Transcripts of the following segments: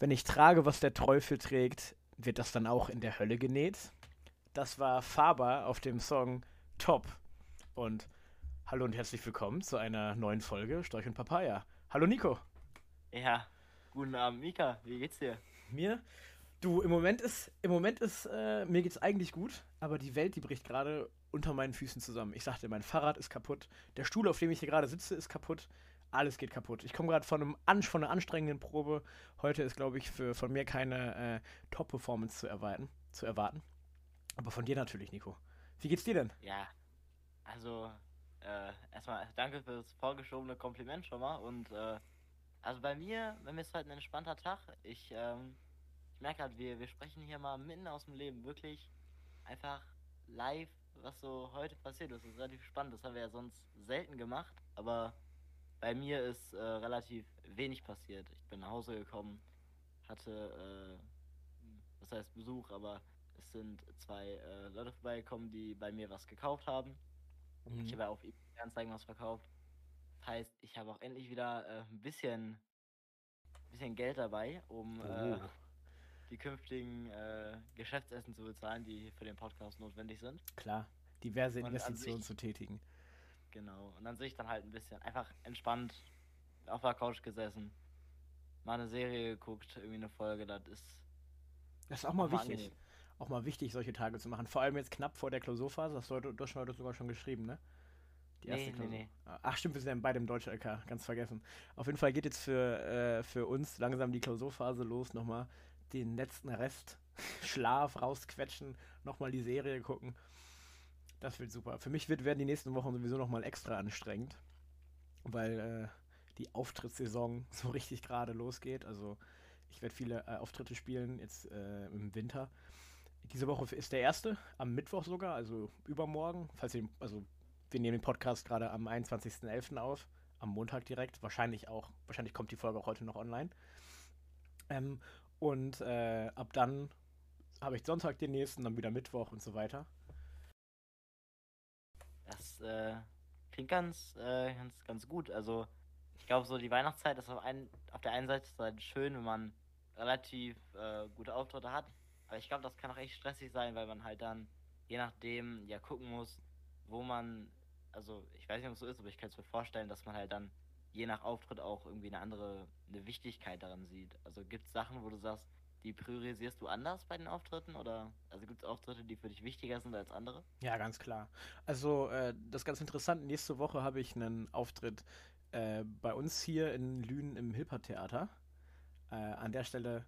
Wenn ich trage, was der Teufel trägt, wird das dann auch in der Hölle genäht? Das war Faber auf dem Song Top. Und hallo und herzlich willkommen zu einer neuen Folge Storch und Papaya. Hallo Nico. Ja, guten Abend Mika, wie geht's dir? Mir? Du, im Moment ist, im Moment ist, äh, mir geht's eigentlich gut, aber die Welt, die bricht gerade unter meinen Füßen zusammen. Ich sagte, mein Fahrrad ist kaputt, der Stuhl, auf dem ich hier gerade sitze, ist kaputt, alles geht kaputt. Ich komme gerade von, von einer anstrengenden Probe. Heute ist, glaube ich, für, von mir keine äh, Top-Performance zu erwarten, zu erwarten. Aber von dir natürlich, Nico. Wie geht's dir denn? Ja, also äh, erstmal danke für das vorgeschobene Kompliment schon mal. Und äh, also bei mir, bei mir ist heute ein entspannter Tag. Ich, ähm, ich merke halt, wir, wir sprechen hier mal mitten aus dem Leben wirklich einfach live, was so heute passiert ist. Das ist relativ spannend. Das haben wir ja sonst selten gemacht, aber bei mir ist äh, relativ wenig passiert. Ich bin nach Hause gekommen, hatte, äh, was heißt Besuch, aber es sind zwei äh, Leute vorbeigekommen, die bei mir was gekauft haben. Mhm. Ich habe auf eBay Anzeigen was verkauft. Das heißt, ich habe auch endlich wieder äh, ein bisschen, bisschen Geld dabei, um äh, oh. die künftigen äh, Geschäftsessen zu bezahlen, die für den Podcast notwendig sind. Klar, diverse Investitionen zu tätigen. Genau. Und dann sehe ich dann halt ein bisschen einfach entspannt auf der Couch gesessen, mal eine Serie geguckt, irgendwie eine Folge, das ist. Das ist auch mal wichtig. Angenehm. Auch mal wichtig, solche Tage zu machen. Vor allem jetzt knapp vor der Klausurphase. Das hast du heute sogar schon geschrieben, ne? Die erste nee, Klausur. Nee, nee. Ach stimmt, wir sind ja beide im Deutschen LK, ganz vergessen. Auf jeden Fall geht jetzt für, äh, für uns langsam die Klausurphase los. Nochmal den letzten Rest Schlaf rausquetschen, nochmal die Serie gucken. Das wird super. Für mich wird, werden die nächsten Wochen sowieso nochmal extra anstrengend, weil äh, die Auftrittssaison so richtig gerade losgeht. Also ich werde viele äh, Auftritte spielen jetzt äh, im Winter. Diese Woche ist der erste, am Mittwoch sogar, also übermorgen. Falls ihr, also wir nehmen den Podcast gerade am 21.11. auf, am Montag direkt. Wahrscheinlich auch, wahrscheinlich kommt die Folge auch heute noch online. Ähm, und äh, ab dann habe ich Sonntag den nächsten, dann wieder Mittwoch und so weiter. Äh, klingt ganz, äh, ganz, ganz gut. Also ich glaube, so die Weihnachtszeit ist auf, ein, auf der einen Seite halt schön, wenn man relativ äh, gute Auftritte hat. Aber ich glaube, das kann auch echt stressig sein, weil man halt dann je nachdem ja gucken muss, wo man, also ich weiß nicht, ob es so ist, aber ich kann es mir vorstellen, dass man halt dann je nach Auftritt auch irgendwie eine andere, eine Wichtigkeit daran sieht. Also gibt es Sachen, wo du sagst, die priorisierst du anders bei den Auftritten oder also gibt es Auftritte, die für dich wichtiger sind als andere? Ja, ganz klar. Also äh, das ist ganz interessant. Nächste Woche habe ich einen Auftritt äh, bei uns hier in Lünen im Hilpertheater. Äh, an der Stelle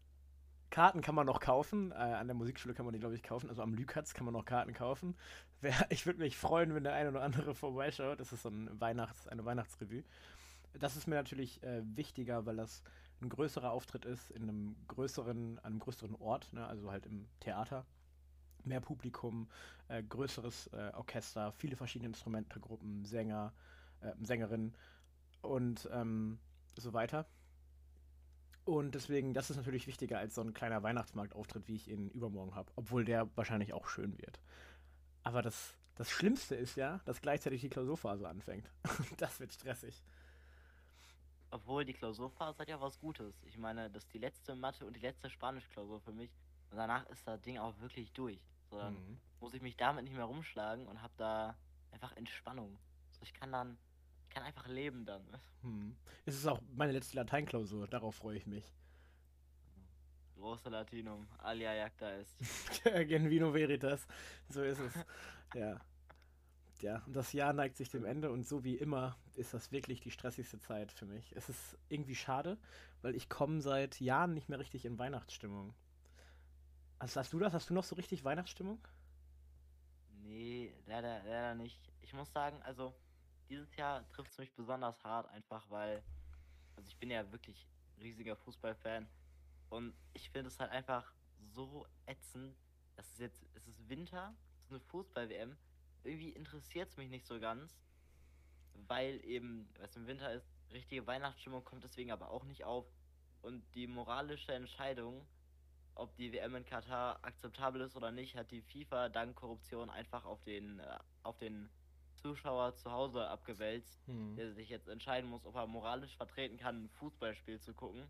Karten kann man noch kaufen. Äh, an der Musikschule kann man die, glaube ich, kaufen. Also am Lükatz kann man noch Karten kaufen. Wer, ich würde mich freuen, wenn der eine oder andere vorbeischaut. Das ist so ein Weihnachts-, eine Weihnachtsrevue. Das ist mir natürlich äh, wichtiger, weil das ein größerer Auftritt ist in einem größeren, einem größeren Ort, ne? also halt im Theater. Mehr Publikum, äh, größeres äh, Orchester, viele verschiedene Instrumentengruppen, Sänger, äh, Sängerinnen und ähm, so weiter. Und deswegen, das ist natürlich wichtiger als so ein kleiner Weihnachtsmarktauftritt, wie ich ihn übermorgen habe, obwohl der wahrscheinlich auch schön wird. Aber das, das Schlimmste ist ja, dass gleichzeitig die Klausurphase anfängt. das wird stressig. Obwohl die Klausurphase hat ja was Gutes. Ich meine, das ist die letzte Mathe und die letzte Spanischklausur für mich. Und danach ist das Ding auch wirklich durch. So, dann mhm. muss ich mich damit nicht mehr rumschlagen und habe da einfach Entspannung. So, ich kann dann, kann einfach leben dann. Mhm. Es ist auch meine letzte Lateinklausur, darauf freue ich mich. Große Latinum, alia jacta est. Gen vino veritas, so ist es. ja ja, und das Jahr neigt sich dem Ende und so wie immer ist das wirklich die stressigste Zeit für mich. Es ist irgendwie schade, weil ich komme seit Jahren nicht mehr richtig in Weihnachtsstimmung. Also hast du das? Hast du noch so richtig Weihnachtsstimmung? Nee, leider, leider nicht. Ich muss sagen, also dieses Jahr trifft es mich besonders hart, einfach weil, also ich bin ja wirklich riesiger Fußballfan und ich finde es halt einfach so ätzend, dass es jetzt, es ist Winter, es ist eine Fußball-WM irgendwie interessiert es mich nicht so ganz, weil eben, was im Winter ist, richtige Weihnachtsstimmung kommt deswegen aber auch nicht auf. Und die moralische Entscheidung, ob die WM in Katar akzeptabel ist oder nicht, hat die FIFA dank Korruption einfach auf den, äh, auf den Zuschauer zu Hause abgewälzt, hm. der sich jetzt entscheiden muss, ob er moralisch vertreten kann, ein Fußballspiel zu gucken.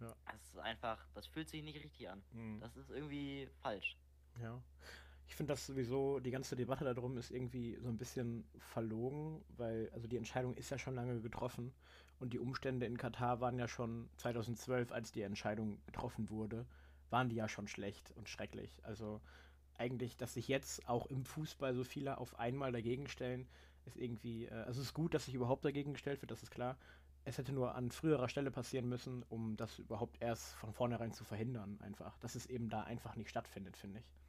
Ja. Das ist einfach, das fühlt sich nicht richtig an. Mhm. Das ist irgendwie falsch. Ja. Ich finde das sowieso, die ganze Debatte darum ist irgendwie so ein bisschen verlogen, weil, also die Entscheidung ist ja schon lange getroffen und die Umstände in Katar waren ja schon 2012, als die Entscheidung getroffen wurde, waren die ja schon schlecht und schrecklich. Also eigentlich, dass sich jetzt auch im Fußball so viele auf einmal dagegen stellen, ist irgendwie, äh, also es ist gut, dass sich überhaupt dagegen gestellt wird, das ist klar. Es hätte nur an früherer Stelle passieren müssen, um das überhaupt erst von vornherein zu verhindern, einfach. Dass es eben da einfach nicht stattfindet, finde ich.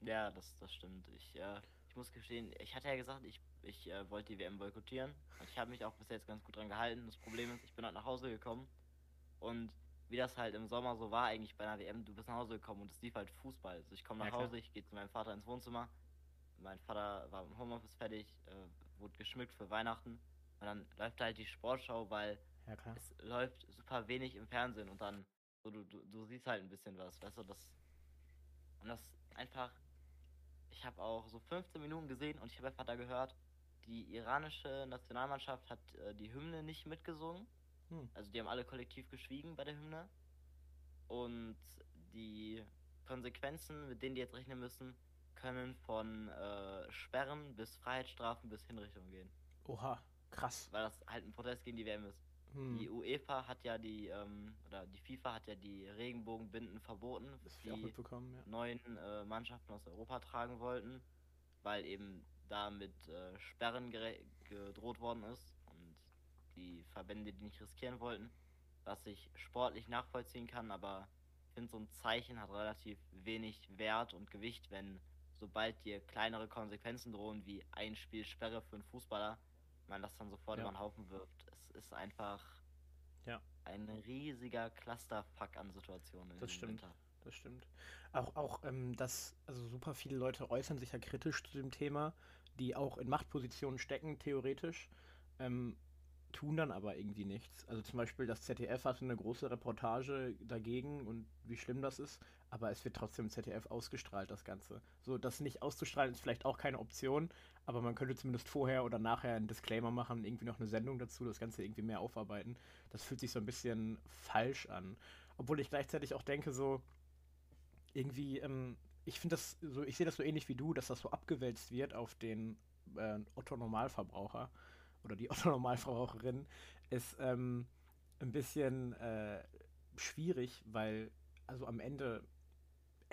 Ja, das, das stimmt. Ich, äh, ich muss gestehen, ich hatte ja gesagt, ich, ich äh, wollte die WM boykottieren. Und ich habe mich auch bis jetzt ganz gut dran gehalten. Das Problem ist, ich bin halt nach Hause gekommen. Und wie das halt im Sommer so war, eigentlich bei einer WM, du bist nach Hause gekommen und es lief halt Fußball. Also ich komme nach Ja. Hause, ich gehe zu meinem Vater ins Wohnzimmer. Mein Vater war im Homeoffice fertig, äh, wurde geschmückt für Weihnachten. Und dann läuft halt die Sportschau, weil Ja, es läuft super wenig im Fernsehen und dann so du, du, du siehst halt ein bisschen was, weißt du, das und das einfach ich habe auch so 15 Minuten gesehen und ich habe einfach da gehört, die iranische Nationalmannschaft hat äh, die Hymne nicht mitgesungen. Hm. Also die haben alle kollektiv geschwiegen bei der Hymne. Und die Konsequenzen, mit denen die jetzt rechnen müssen, können von äh, Sperren bis Freiheitsstrafen bis Hinrichtung gehen. Oha, krass. Weil das halt ein Protest gegen die WM ist. Hm. Die UEFA hat ja die, ähm, oder die FIFA hat ja die Regenbogenbinden verboten, Das die mitbekommen, ja. neuen äh, Mannschaften aus Europa tragen wollten, weil eben da mit äh, Sperren gedroht worden ist und die Verbände die nicht riskieren wollten, was ich sportlich nachvollziehen kann, aber ich finde so ein Zeichen hat relativ wenig Wert und Gewicht, wenn sobald dir kleinere Konsequenzen drohen, wie ein Spiel Sperre für einen Fußballer, man das dann sofort Ja. über den Haufen wirft. Ist einfach Ja. ein riesiger Clusterfuck an Situationen. Das stimmt. Winter. Das stimmt. Auch, auch ähm, dass, also super viele Leute äußern sich ja kritisch zu dem Thema, die auch in Machtpositionen stecken, theoretisch, ähm, tun dann aber irgendwie nichts. Also zum Beispiel das ZDF hatte eine große Reportage dagegen und wie schlimm das ist, aber es wird trotzdem ZDF ausgestrahlt, das Ganze. So, das nicht auszustrahlen ist vielleicht auch keine Option, aber man könnte zumindest vorher oder nachher einen Disclaimer machen, irgendwie noch eine Sendung dazu, das Ganze irgendwie mehr aufarbeiten. Das fühlt sich so ein bisschen falsch an. Obwohl ich gleichzeitig auch denke, so, irgendwie, ähm, ich finde das so, ich sehe das so ähnlich wie du, dass das so abgewälzt wird auf den äh, Otto-Normalverbraucher oder die Otto-Normalverbraucherin, ist ähm, ein bisschen äh, schwierig, weil also am Ende,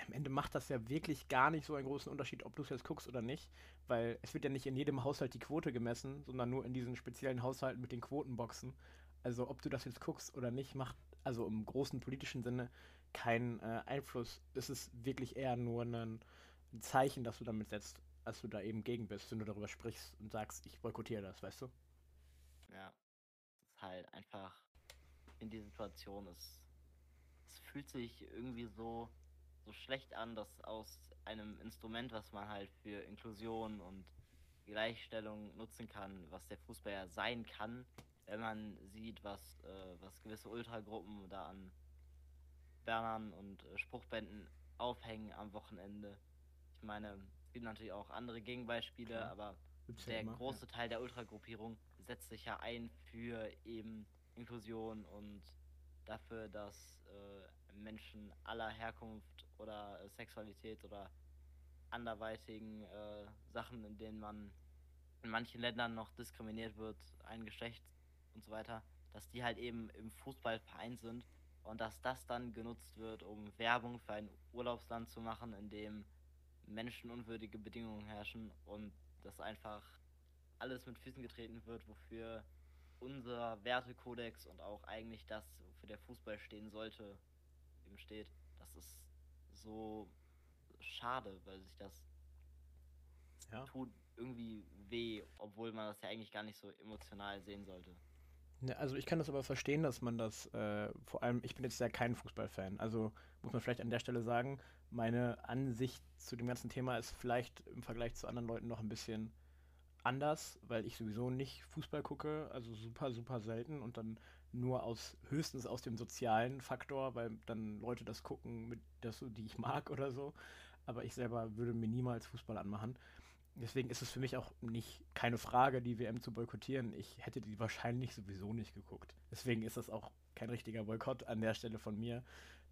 am Ende macht das ja wirklich gar nicht so einen großen Unterschied, ob du es jetzt guckst oder nicht, weil es wird ja nicht in jedem Haushalt die Quote gemessen, sondern nur in diesen speziellen Haushalten mit den Quotenboxen. Also ob du das jetzt guckst oder nicht, macht also im großen politischen Sinne keinen äh, Einfluss. Es ist wirklich eher nur ein, Zeichen, das du damit setzt, als du da eben gegen bist, wenn du darüber sprichst und sagst, ich boykottiere das, weißt du? Ja. Es ist halt einfach in die Situation, es, es fühlt sich irgendwie so, so schlecht an, dass aus einem Instrument, was man halt für Inklusion und Gleichstellung nutzen kann, was der Fußball ja sein kann, wenn man sieht, was, äh, was gewisse Ultragruppen da an Bannern und äh, Spruchbänden aufhängen am Wochenende. Ich meine, es gibt natürlich auch andere Gegenbeispiele, Klar. aber Gibt's ja der immer, große Teil der Ultragruppierung setzt sich ja ein für eben Inklusion und dafür, dass äh, Menschen aller Herkunft oder äh, Sexualität oder anderweitigen äh, Sachen, in denen man in manchen Ländern noch diskriminiert wird, ein Geschlecht und so weiter, dass die halt eben im Fußball vereint sind und dass das dann genutzt wird, um Werbung für ein Urlaubsland zu machen, in dem menschenunwürdige Bedingungen herrschen und das einfach alles mit Füßen getreten wird, wofür unser Wertekodex und auch eigentlich das, wofür der Fußball stehen sollte, eben steht. Das ist so schade, weil sich das Ja. tut irgendwie weh, obwohl man das ja eigentlich gar nicht so emotional sehen sollte. Ne, also ich kann das aber verstehen, dass man das, äh, vor allem, ich bin jetzt ja kein Fußballfan, also muss man vielleicht an der Stelle sagen, meine Ansicht zu dem ganzen Thema ist vielleicht im Vergleich zu anderen Leuten noch ein bisschen anders, weil ich sowieso nicht Fußball gucke, also super, super selten und dann nur aus, höchstens aus dem sozialen Faktor, weil dann Leute das gucken, mit das, die ich mag oder so, aber ich selber würde mir niemals Fußball anmachen. deswegen ist es für mich auch nicht keine Frage, die WM zu boykottieren. Ich hätte die wahrscheinlich sowieso nicht geguckt. Deswegen ist das auch kein richtiger Boykott an der Stelle von mir.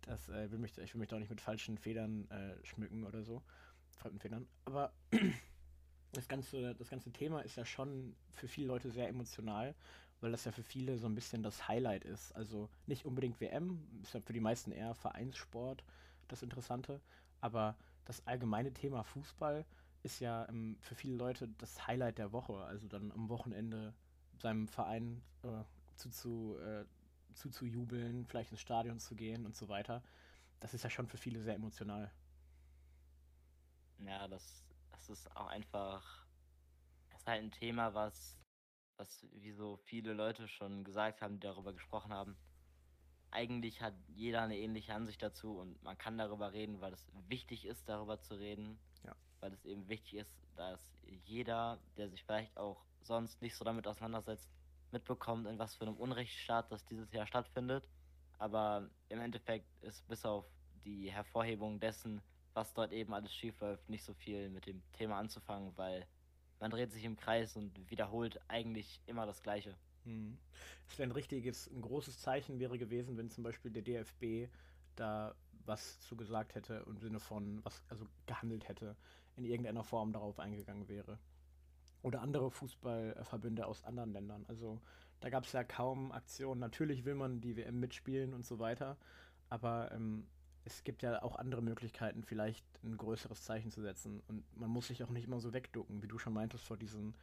Das, äh, will mich, ich will mich doch nicht mit falschen Federn äh, schmücken oder so. Fremden Federn. Aber das ganze, das ganze Thema ist ja schon für viele Leute sehr emotional, weil das ja für viele so ein bisschen das Highlight ist. Also nicht unbedingt WM, ist ja für die meisten eher Vereinssport das Interessante, aber das allgemeine Thema Fußball ist ja ähm, für viele Leute das Highlight der Woche. Also dann am Wochenende seinem Verein äh, zu, äh, zuzujubeln, vielleicht ins Stadion zu gehen und so weiter. Das ist ja schon für viele sehr emotional. Ja, das ist auch einfach, ist halt ein Thema, was, was, wie so viele Leute schon gesagt haben, die darüber gesprochen haben. Eigentlich hat jeder eine ähnliche Ansicht dazu und man kann darüber reden, weil es wichtig ist, darüber zu reden. Ja. Weil es eben wichtig ist, dass jeder, der sich vielleicht auch sonst nicht so damit auseinandersetzt, mitbekommt, in was für einem Unrechtsstaat das dieses Jahr stattfindet. Aber im Endeffekt ist bis auf die Hervorhebung dessen, was dort eben alles schiefläuft, nicht so viel mit dem Thema anzufangen, weil man dreht sich im Kreis und wiederholt eigentlich immer das Gleiche. Hm. Es wäre ein richtiges, ein großes Zeichen wäre gewesen, wenn zum Beispiel der DFB da was zu gesagt hätte im Sinne von was also gehandelt hätte, in irgendeiner Form darauf eingegangen wäre oder andere Fußballverbünde aus anderen Ländern. Also da gab es ja kaum Aktionen. Natürlich will man die WM mitspielen und so weiter, aber ähm, es gibt ja auch andere Möglichkeiten, vielleicht ein größeres Zeichen zu setzen. Und man muss sich auch nicht immer so wegducken, wie du schon meintest, vor diesen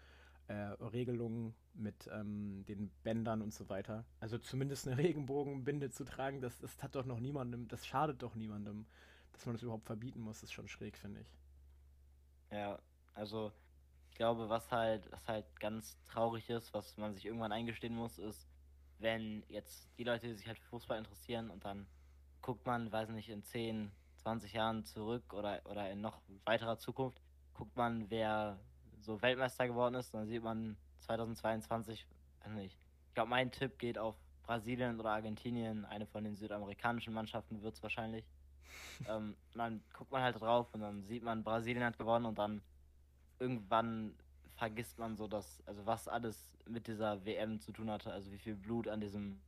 äh, Regelungen mit ähm, den Bändern und so weiter. Also zumindest eine Regenbogenbinde zu tragen, das, das hat doch noch niemandem, das schadet doch niemandem, dass man das überhaupt verbieten muss, ist schon schräg, finde ich. Ja, also glaube, was halt, was halt ganz traurig ist, was man sich irgendwann eingestehen muss, ist, wenn jetzt die Leute, die sich halt für Fußball interessieren und dann guckt man, weiß nicht, in 10, 20 Jahren zurück oder, oder in noch weiterer Zukunft, guckt man, wer so Weltmeister geworden ist, dann sieht man 2022, weiß nicht. Ich glaube, mein Tipp geht auf Brasilien oder Argentinien, eine von den südamerikanischen Mannschaften wird es wahrscheinlich. ähm, dann guckt man halt drauf und dann sieht man, Brasilien hat gewonnen und dann irgendwann vergisst man so, dass, also was alles mit dieser WM zu tun hatte, also wie viel Blut an diesem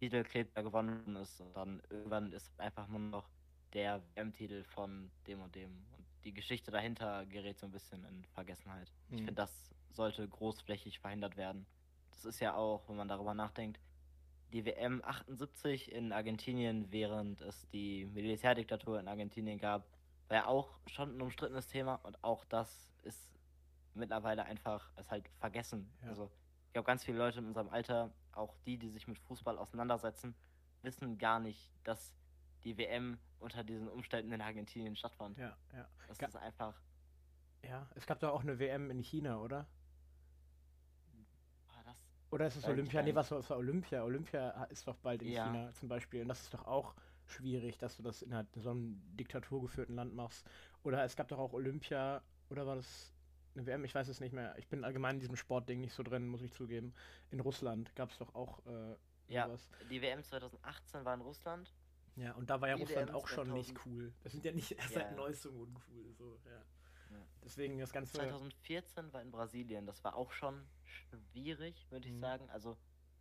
Titelkleber da gewonnen ist. Und dann irgendwann ist einfach nur noch der WM-Titel von dem und dem. Und die Geschichte dahinter gerät so ein bisschen in Vergessenheit. Mhm. Ich finde, das sollte großflächig verhindert werden. Das ist ja auch, wenn man darüber nachdenkt, die WM 78 in Argentinien, während es die Militärdiktatur in Argentinien gab, war ja auch schon ein umstrittenes Thema und auch das ist mittlerweile einfach ist halt vergessen. Ja. Also ich glaube, ganz viele Leute in unserem Alter, auch die, die sich mit Fußball auseinandersetzen, wissen gar nicht, dass die WM unter diesen Umständen in Argentinien stattfand. Ja, ja. Das Ga ist einfach. Ja, es gab da auch eine WM in China, oder? War das? Oder ist es Olympia? Nee, was war Olympia? Olympia ist doch bald in ja. China zum Beispiel. Und das ist doch auch schwierig, dass du das in so einem diktaturgeführten Land machst. Oder es gab doch auch Olympia oder war das eine WM? Ich weiß es nicht mehr. Ich bin allgemein in diesem Sportding nicht so drin, muss ich zugeben. In Russland gab es doch auch äh, ja, sowas. die WM 2018 war in Russland. Ja, und da war ja die Russland WM auch schon nicht cool. Das sind ja nicht erst ja. seit Neuestem uncool. So, ja. ja. Deswegen das Ganze. 2014 war in Brasilien. Das war auch schon schwierig, würde ich mhm. sagen. Also,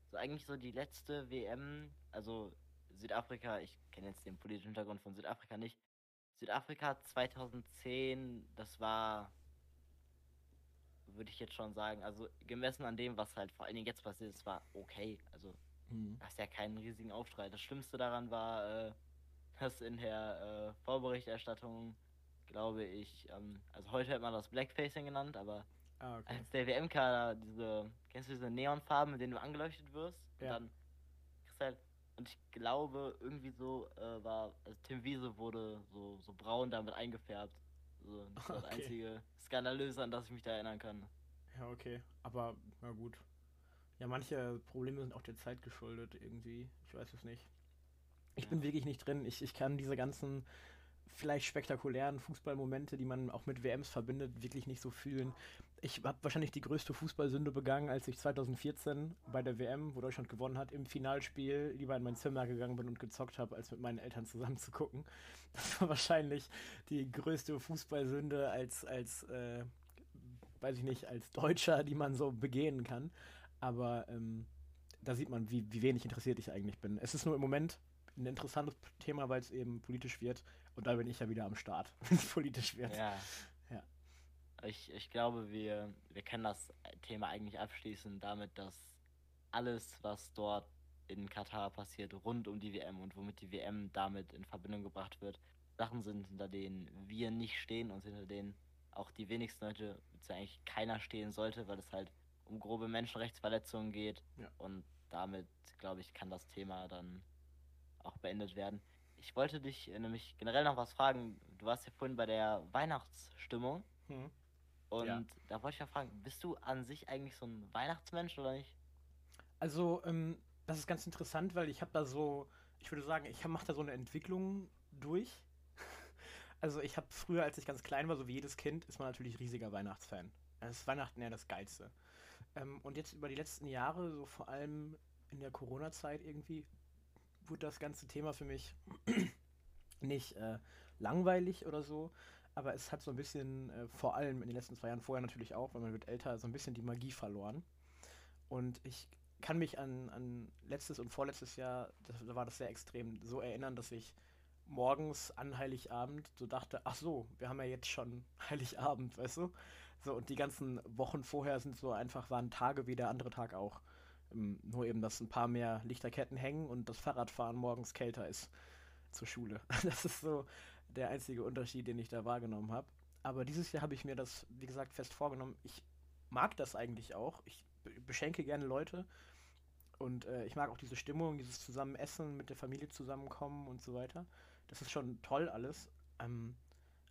so eigentlich so die letzte WM, also Südafrika, ich kenne jetzt den politischen Hintergrund von Südafrika nicht, Südafrika 2010, das war, würde ich jetzt schon sagen, also gemessen an dem, was halt vor allen Dingen jetzt passiert ist, war okay. Also, mhm. das ist ja keinen riesigen Aufstreit. Das Schlimmste daran war, äh, dass in der äh, Vorberichterstattung, glaube ich, ähm, also heute hat man das Blackfacing genannt, aber ah, okay. als der WM-Kader diese, kennst du diese Neonfarben, mit denen du angeleuchtet wirst? Ja. Und dann kriegst halt und ich glaube, irgendwie so äh, war, also Tim Wiese wurde so, so braun damit eingefärbt. So, das okay. das einzige Skandalöse, an das ich mich da erinnern kann. Ja, okay. Aber, na gut. Ja, manche Probleme sind auch der Zeit geschuldet irgendwie. Ich weiß es nicht. Ich ja. bin wirklich nicht drin. Ich, ich kann diese ganzen vielleicht spektakulären Fußballmomente, die man auch mit WMs verbindet, wirklich nicht so fühlen ich habe wahrscheinlich die größte Fußballsünde begangen, als ich 2014 bei der WM, wo Deutschland gewonnen hat, im Finalspiel lieber in mein Zimmer gegangen bin und gezockt habe, als mit meinen Eltern zusammen zu gucken. Das war wahrscheinlich die größte Fußballsünde als, als äh, weiß ich nicht, als Deutscher, die man so begehen kann. Aber ähm, da sieht man, wie, wie wenig interessiert ich eigentlich bin. Es ist nur im Moment ein interessantes Thema, weil es eben politisch wird. Und da bin ich ja wieder am Start, wenn es politisch wird. Ja. Ich, ich glaube, wir, wir können das Thema eigentlich abschließen damit, dass alles, was dort in Katar passiert, rund um die WM und womit die WM damit in Verbindung gebracht wird, Sachen sind, hinter denen wir nicht stehen und hinter denen auch die wenigsten Leute, beziehungsweise eigentlich keiner stehen sollte, weil es halt um grobe Menschenrechtsverletzungen geht. Ja. Und damit, glaube ich, kann das Thema dann auch beendet werden. Ich wollte dich äh, nämlich generell noch was fragen. Du warst ja vorhin bei der Weihnachtsstimmung Hm. Und Ja. da wollte ich ja fragen, bist du an sich eigentlich so ein Weihnachtsmensch oder nicht? Also, ähm, das ist ganz interessant, weil ich habe da so, ich würde sagen, ich mache da so eine Entwicklung durch. Also, ich habe früher, als ich ganz klein war, so wie jedes Kind, ist man natürlich riesiger Weihnachtsfan. Das ist Weihnachten ja das Geilste. Ähm, und jetzt über die letzten Jahre, so vor allem in der Corona-Zeit irgendwie, wurde das ganze Thema für mich nicht äh, langweilig oder so, aber es hat so ein bisschen, äh, vor allem in den letzten zwei Jahren, vorher natürlich auch, weil man wird älter, so ein bisschen die Magie verloren. Und ich kann mich an, an letztes und vorletztes Jahr, da war das sehr extrem, so erinnern, dass ich morgens an Heiligabend so dachte, ach so, wir haben ja jetzt schon Heiligabend, weißt du? So, und die ganzen Wochen vorher sind so einfach, waren Tage wie der andere Tag auch. Ähm, nur eben, dass ein paar mehr Lichterketten hängen und das Fahrradfahren morgens kälter ist zur Schule. Das ist so der einzige Unterschied, den ich da wahrgenommen habe. Aber dieses Jahr habe ich mir das, wie gesagt, fest vorgenommen. Ich mag das eigentlich auch. Ich be- beschenke gerne Leute. Und äh, ich mag auch diese Stimmung, dieses Zusammenessen, mit der Familie zusammenkommen und so weiter. Das ist schon toll alles. Ähm,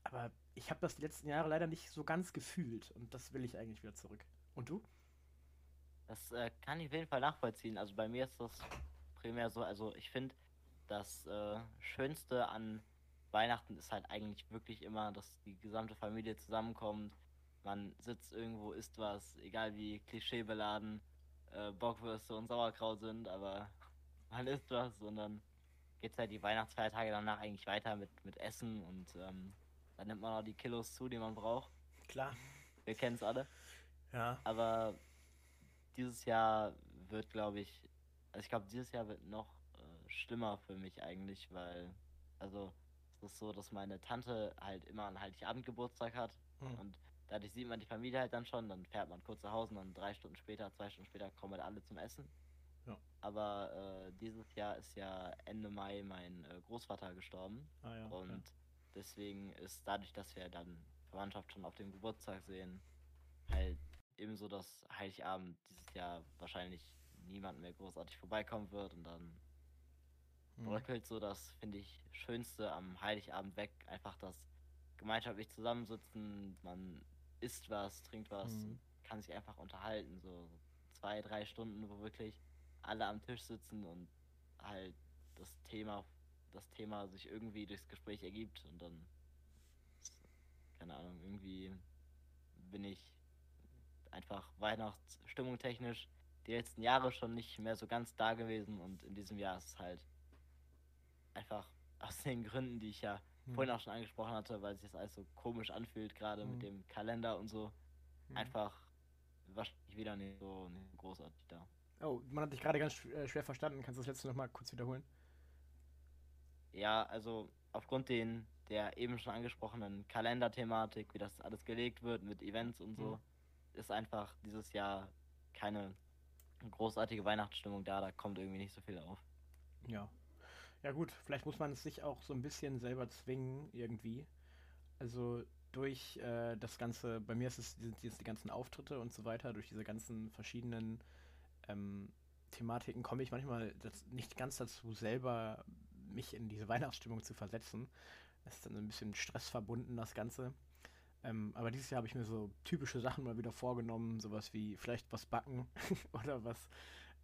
aber ich habe das die letzten Jahre leider nicht so ganz gefühlt. Und das will ich eigentlich wieder zurück. Und du? Das äh, kann ich auf jeden Fall nachvollziehen. Also bei mir ist das primär so, also ich finde, das äh, Schönste an Weihnachten ist halt eigentlich wirklich immer, dass die gesamte Familie zusammenkommt. Man sitzt irgendwo, isst was, egal wie klischeebeladen äh, Bockwürste und Sauerkraut sind, aber man isst was und dann geht's halt die Weihnachtsfeiertage danach eigentlich weiter mit, mit Essen und ähm, dann nimmt man auch die Kilos zu, die man braucht. Klar. Wir kennen es alle. Ja. Aber dieses Jahr wird, glaube ich, also ich glaube, dieses Jahr wird noch äh, schlimmer für mich eigentlich, weil, also es ist so, dass meine Tante halt immer an Heiligabend Geburtstag hat Hm. und dadurch sieht man die Familie halt dann schon, dann fährt man kurz nach Hause und dann drei Stunden später, zwei Stunden später kommen halt alle zum Essen. Ja. Aber äh, dieses Jahr ist ja Ende Mai mein äh, Großvater gestorben Ah, ja. und deswegen ist dadurch, dass wir dann Verwandtschaft schon auf dem Geburtstag sehen, halt ebenso, dass Heiligabend dieses Jahr wahrscheinlich niemand mehr großartig vorbeikommen wird und dann ja. Bröckelt so das, finde ich, Schönste am Heiligabend weg. Einfach das gemeinschaftlich zusammensitzen, man isst was, trinkt was, Mhm. kann sich einfach unterhalten. So zwei, drei Stunden, wo wirklich alle am Tisch sitzen und halt das Thema, das Thema sich irgendwie durchs Gespräch ergibt und dann, keine Ahnung, irgendwie bin ich einfach Weihnachtsstimmung technisch die letzten Jahre schon nicht mehr so ganz da gewesen und in diesem Jahr ist es halt einfach aus den Gründen, die ich ja Hm. vorhin auch schon angesprochen hatte, weil sich das alles so komisch anfühlt, gerade Mhm. mit dem Kalender und so, Hm. einfach wahrscheinlich wieder nicht so nicht so großartig da. Oh, man hat dich gerade ganz äh, schwer verstanden. Kannst du das letzte nochmal kurz wiederholen? Ja, also aufgrund den der eben schon angesprochenen Kalenderthematik, wie das alles gelegt wird mit Events und so, ist einfach dieses Jahr keine großartige Weihnachtsstimmung da, da kommt irgendwie nicht so viel auf. Ja. Ja gut, vielleicht muss man es sich auch so ein bisschen selber zwingen irgendwie. Also durch äh, das ganze, bei mir ist es, sind jetzt die ganzen Auftritte und so weiter, durch diese ganzen verschiedenen ähm, Thematiken komme ich manchmal das, nicht ganz dazu, selber mich in diese Weihnachtsstimmung zu versetzen. Das ist dann ein bisschen Stress verbunden, das Ganze. Ähm, aber dieses Jahr habe ich mir so typische Sachen mal wieder vorgenommen, sowas wie vielleicht was backen oder was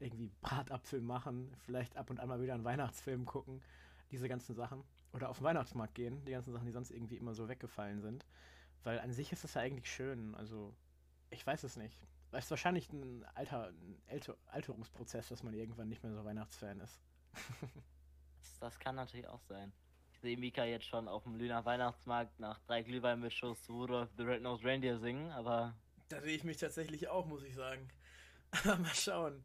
irgendwie Bratapfel machen, vielleicht ab und an mal wieder einen Weihnachtsfilm gucken, diese ganzen Sachen. Oder auf den Weihnachtsmarkt gehen, die ganzen Sachen, die sonst irgendwie immer so weggefallen sind. Weil an sich ist das ja eigentlich schön. Also, ich weiß es nicht. Es ist wahrscheinlich ein, Alter, ein Alter, Alterungsprozess, dass man irgendwann nicht mehr so Weihnachtsfan ist. Das, das kann natürlich auch sein. Ich sehe Mika jetzt schon auf dem Lüner Weihnachtsmarkt nach drei Glühwein mit Schuss Rudolph the Red-Nosed Reindeer singen, aber Da sehe ich mich tatsächlich auch, muss ich sagen. mal schauen.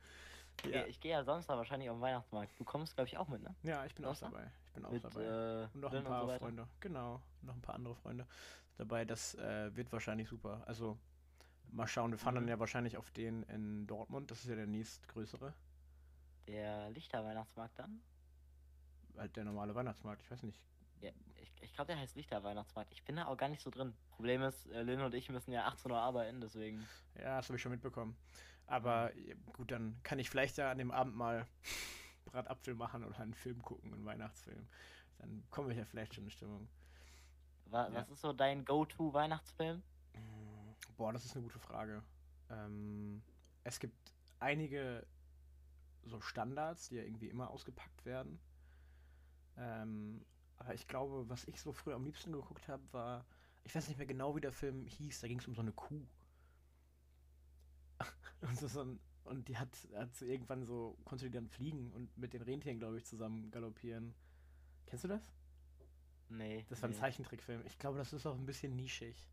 Ja. Ich gehe ja Samstag wahrscheinlich auf den Weihnachtsmarkt. Du kommst, glaube ich, auch mit, ne? Ja, ich bin Samstag? auch dabei. Ich bin auch mit, dabei. Äh, und noch ein paar so Freunde. Genau, noch ein paar andere Freunde dabei. Das äh, wird wahrscheinlich super. Also mal schauen. Wir fahren mhm. dann ja wahrscheinlich auf den in Dortmund. Das ist ja der nächstgrößere. Der Lichter-Weihnachtsmarkt dann? Halt der normale Weihnachtsmarkt. Ich weiß nicht. Ja, ich, ich glaube, der heißt Lichter-Weihnachtsmarkt. Ich bin da auch gar nicht so drin. Problem ist, äh, Lynn und ich müssen ja 18 Uhr arbeiten, deswegen. Ja, das habe ich schon mitbekommen. Aber gut, dann kann ich vielleicht ja an dem Abend mal Bratapfel machen oder einen Film gucken, einen Weihnachtsfilm. Dann komme ich ja vielleicht schon in Stimmung. Was, ja. was ist so dein Go-To-Weihnachtsfilm? Boah, das ist eine gute Frage. Ähm, es gibt einige so Standards, die ja irgendwie immer ausgepackt werden. Ähm, aber ich glaube, was ich so früher am liebsten geguckt habe, war, ich weiß nicht mehr genau, wie der Film hieß, da ging es um so eine Kuh. Und, so und die hat, hat so irgendwann so, konnte die dann fliegen und mit den Rentieren, glaube ich, zusammen galoppieren. Kennst du das? Nee. Das war nee. ein Zeichentrickfilm. Ich glaube, das ist auch ein bisschen nischig.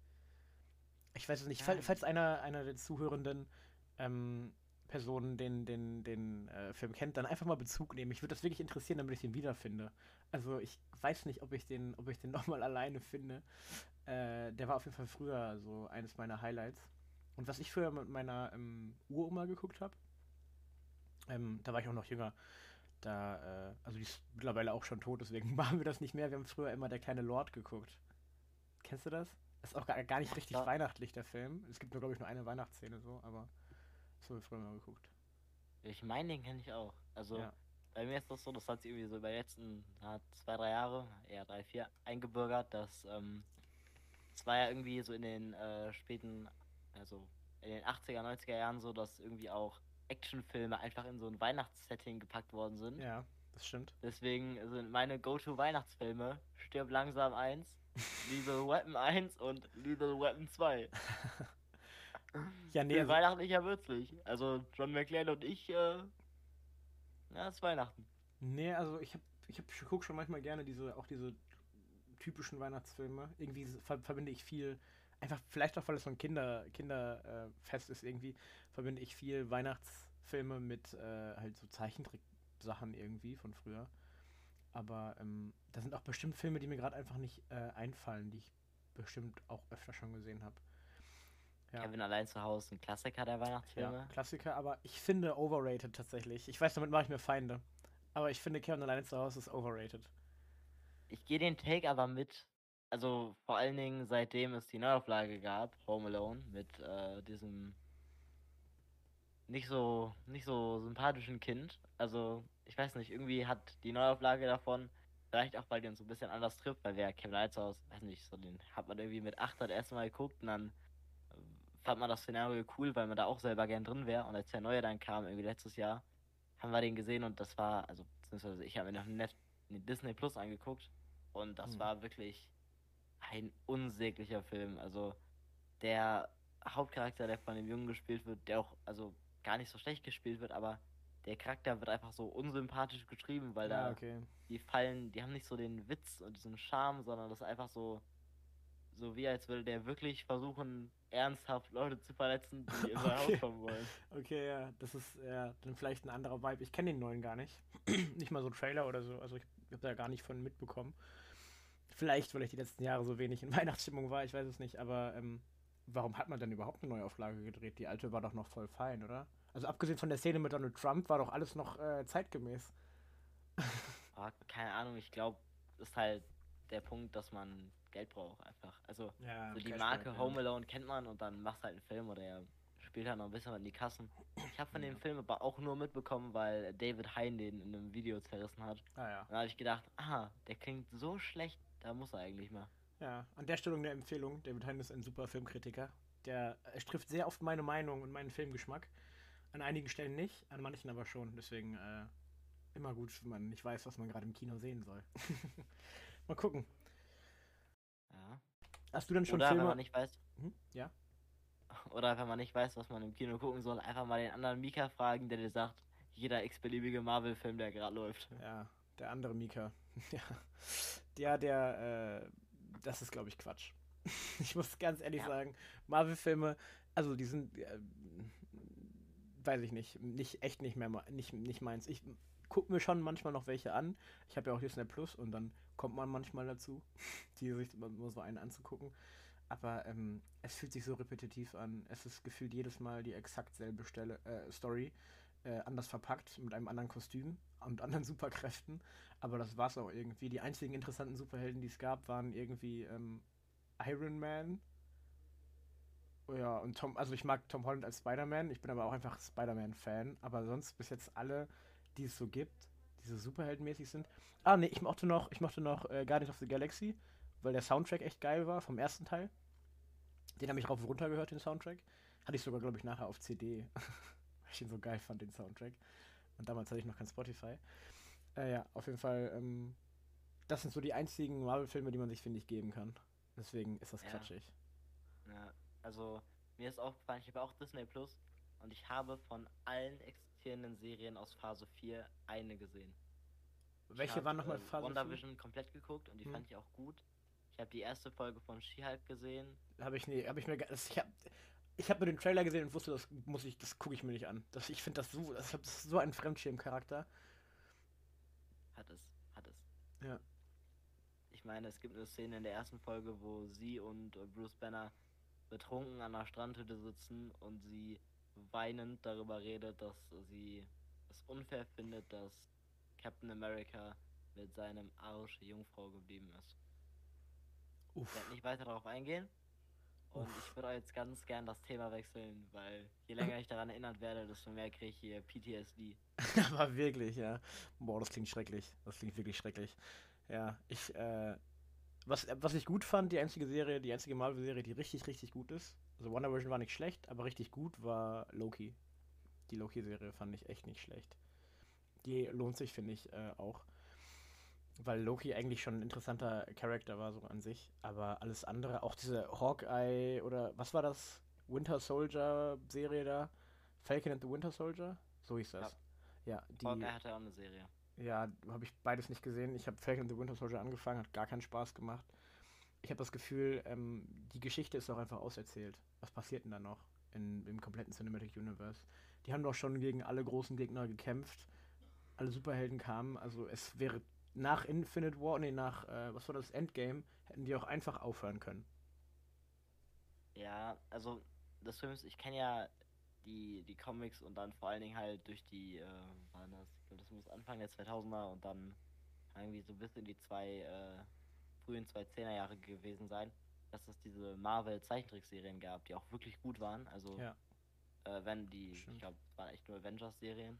Ich weiß es nicht. Ja. Falls einer, einer der Zuhörenden ähm, Personen den, den, den äh, Film kennt, dann einfach mal Bezug nehmen. Mich würde das wirklich interessieren, damit ich den wiederfinde. Also ich weiß nicht, ob ich den, ob ich den nochmal alleine finde. Äh, der war auf jeden Fall früher so eines meiner Highlights. Und was ich früher mit meiner ähm, Uroma geguckt habe, ähm, da war ich auch noch jünger. Da, äh, also die ist mittlerweile auch schon tot, deswegen machen wir das nicht mehr. Wir haben früher immer der kleine Lord geguckt. Kennst du das? Ist auch gar, gar nicht richtig ja. weihnachtlich, der Film. Es gibt nur, glaube ich, nur eine Weihnachtsszene so, aber das haben wir früher mal geguckt. Ich meine, den kenne ich auch. Also ja. bei mir ist das so, das hat sich irgendwie so über die letzten ja, zwei, drei Jahre, eher drei, vier, eingebürgert, dass ähm, es war ja irgendwie so in den äh, späten, also in den 80er, 90er Jahren so, dass irgendwie auch Actionfilme einfach in so ein Weihnachtssetting gepackt worden sind. Ja, das stimmt. Deswegen sind meine Go-To-Weihnachtsfilme Stirb langsam 1, Lethal Weapon 1 und Lethal Weapon 2. ja, nee. Also weihnachtlicher wird's nicht. Also John McClane und ich, äh, ja, ist Weihnachten. Nee, also ich hab, ich, hab, ich guck schon manchmal gerne diese, auch diese typischen Weihnachtsfilme. Irgendwie ver verbinde ich viel, einfach vielleicht auch, weil es so ein Kinder, Kinderfest äh, ist irgendwie, verbinde ich viel Weihnachtsfilme mit äh, halt so Zeichentrick-Sachen irgendwie von früher. Aber ähm, da sind auch bestimmt Filme, die mir gerade einfach nicht äh, einfallen, die ich bestimmt auch öfter schon gesehen habe. Ja. Kevin allein zu Hause, ein Klassiker der Weihnachtsfilme. Ja, Klassiker, aber ich finde overrated tatsächlich. Ich weiß, damit mache ich mir Feinde. Aber ich finde Kevin allein zu Hause ist overrated. Ich gehe den Take aber mit. Also vor allen Dingen seitdem es die Neuauflage gab, Home Alone, mit äh, diesem nicht so nicht so sympathischen Kind. Also ich weiß nicht, irgendwie hat die Neuauflage davon, vielleicht auch, weil die uns so ein bisschen anders trifft, weil wir Kevin Hause, weiß nicht, so den hat man irgendwie mit 8 das erste Mal geguckt und dann fand man das Szenario cool, weil man da auch selber gern drin wäre. Und als der neue dann kam, irgendwie letztes Jahr, haben wir den gesehen und das war, also beziehungsweise ich habe mir noch Net Disney Plus angeguckt und das mhm. war wirklich ein unsäglicher Film. Also der Hauptcharakter, der von dem Jungen gespielt wird, der auch also gar nicht so schlecht gespielt wird, aber der Charakter wird einfach so unsympathisch geschrieben, weil ja, da okay. die fallen, die haben nicht so den Witz und diesen Charme, sondern das ist einfach so so wie als würde der wirklich versuchen, ernsthaft Leute zu verletzen, die in sein okay. Haus kommen wollen. Okay, ja, das ist ja dann vielleicht ein anderer Vibe. Ich kenne den neuen gar nicht. nicht mal so Trailer oder so. Also ich habe da gar nicht von mitbekommen. Vielleicht, weil ich die letzten Jahre so wenig in Weihnachtsstimmung war, ich weiß es nicht, aber ähm, warum hat man denn überhaupt eine Neuauflage gedreht? Die alte war doch noch voll fein, oder? Also abgesehen von der Szene mit Donald Trump war doch alles noch äh, zeitgemäß. oh, keine Ahnung, ich glaube, ist halt der Punkt, dass man Geld braucht einfach. Also ja, so die Marke ja. Home Alone kennt man und dann machst halt einen Film oder er spielt halt noch ein bisschen in die Kassen. Ich habe von ja. dem Film aber auch nur mitbekommen, weil David Hein den in einem Video zerrissen hat. Ah, ja. Da habe ich gedacht, aha, der klingt so schlecht, da muss er eigentlich mal. Ja, an der Stelle eine Empfehlung. David Hein ist ein super Filmkritiker. Der trifft sehr oft meine Meinung und meinen Filmgeschmack. An einigen Stellen nicht, an manchen aber schon. Deswegen äh, immer gut, wenn man nicht weiß, was man gerade im Kino sehen soll. mal gucken. Ja. Hast du denn schon Oder Filme? wenn man nicht weiß. Hm? Ja. Oder wenn man nicht weiß, was man im Kino gucken soll, einfach mal den anderen Mika fragen, der dir sagt, jeder x-beliebige Marvel-Film, der gerade läuft. Ja, der andere Mika. ja. Der, der, äh, das ist, glaube ich, Quatsch. ich muss ganz ehrlich ja. sagen, Marvel-Filme, Also die sind, äh, weiß ich nicht, nicht echt nicht mehr nicht, nicht meins. Ich gucke mir schon manchmal noch welche an. Ich habe ja auch Disney Plus und dann kommt man manchmal dazu, die sich nur so einen anzugucken. Aber ähm, es fühlt sich so repetitiv an. Es ist gefühlt jedes Mal die exakt selbe Stelle, äh, Story, äh, anders verpackt, mit einem anderen Kostüm und anderen Superkräften. Aber das war es auch irgendwie. Die einzigen interessanten Superhelden, die es gab, waren irgendwie ähm, Iron Man. Ja, und Tom, also ich mag Tom Holland als Spider-Man, ich bin aber auch einfach Spider-Man-Fan. Aber sonst bis jetzt alle, die es so gibt, die so superheldenmäßig sind. Ah, nee, ich mochte noch, ich mochte noch äh, Guardians of the Galaxy, weil der Soundtrack echt geil war vom ersten Teil. Den habe ich rauf und runter gehört, den Soundtrack. Hatte ich sogar, glaube ich, nachher auf CD. weil ich ihn so geil fand, den Soundtrack. Und damals hatte ich noch kein Spotify. Äh, ja, auf jeden Fall, ähm, das sind so die einzigen Marvel-Filme, die man sich, finde ich, geben kann. Deswegen ist das ja. quatschig. Ja, also mir ist aufgefallen, ich habe auch Disney Plus und ich habe von allen existierenden Serien aus Phase 4 eine gesehen. Welche waren nochmal äh, Phase WandaVision 4? komplett geguckt und die hm. fand ich auch gut. Ich habe die erste Folge von She-Hulk gesehen. Habe ich nie, habe ich mir, ich habe ich habe mir den Trailer gesehen und wusste, das muss ich, das gucke ich mir nicht an. Das, ich finde das so, das hat so einen Fremdschirm-Charakter. Hat es, hat es. Ja. Ich meine, es gibt eine Szene in der ersten Folge, wo sie und Bruce Banner betrunken an der Strandhütte sitzen und sie weinend darüber redet, dass sie es unfair findet, dass Captain America mit seinem Arsch Jungfrau geblieben ist. Uff. Ich werde nicht weiter darauf eingehen. Und Uff. ich würde jetzt ganz gern das Thema wechseln, weil je länger ich daran erinnert werde, desto mehr kriege ich hier PTSD. Aber wirklich, ja. Boah, das klingt schrecklich. Das klingt wirklich schrecklich. Ja, ich, äh, was, was ich gut fand, die einzige Serie, die einzige Marvel-Serie, die richtig, richtig gut ist, also Wonder Vision war nicht schlecht, aber richtig gut war Loki. Die Loki-Serie fand ich echt nicht schlecht. Die lohnt sich, finde ich, äh, auch. Weil Loki eigentlich schon ein interessanter Charakter war, so an sich. Aber alles andere, auch diese Hawkeye oder was war das? Winter Soldier-Serie da? Falcon and the Winter Soldier? So hieß das. Ja, ja die. Hawkeye hatte auch eine Serie. Ja, habe ich beides nicht gesehen. Ich habe Falcon and the Winter Soldier angefangen, hat gar keinen Spaß gemacht. Ich habe das Gefühl, ähm, die Geschichte ist auch einfach auserzählt. Was passiert denn da noch in, im kompletten Cinematic Universe? Die haben doch schon gegen alle großen Gegner gekämpft. Alle Superhelden kamen. Also es wäre nach Infinite War, nee, nach, äh, was war das, Endgame, hätten die auch einfach aufhören können. Ja, also das Film ist, ich kenne ja die, die Comics und dann vor allen Dingen halt durch die, äh, waren das, ich glaube, das muss Anfang der 2000er und dann irgendwie so bis in die zwei äh, frühen 2010er Jahre gewesen sein, dass es diese Marvel Zeichentrickserien gab, die auch wirklich gut waren. Also, ja. äh, wenn die, Stimmt. ich glaube, es waren echt nur Avengers-Serien.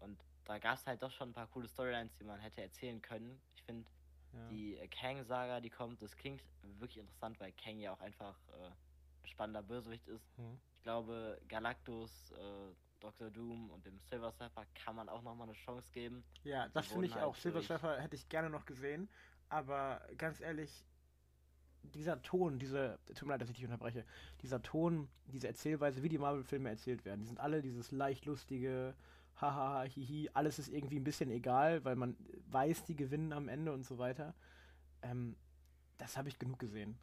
Und da gab es halt doch schon ein paar coole Storylines, die man hätte erzählen können. Ich finde, ja. die äh, Kang-Saga, die kommt, das klingt wirklich interessant, weil Kang ja auch einfach äh, ein spannender Bösewicht ist. Mhm. Ich glaube, Galactus, äh, Dr. Doom und dem Silver Surfer kann man auch nochmal eine Chance geben. Ja, das finde ich halt auch. Silver Surfer hätte ich gerne noch gesehen, aber ganz ehrlich, dieser Ton, diese, tut mir leid, dass ich dich unterbreche, dieser Ton, diese Erzählweise, wie die Marvel-Filme erzählt werden, die sind alle dieses leicht lustige, hahaha, hihi, alles ist irgendwie ein bisschen egal, weil man weiß, die gewinnen am Ende und so weiter. Ähm, das habe ich genug gesehen.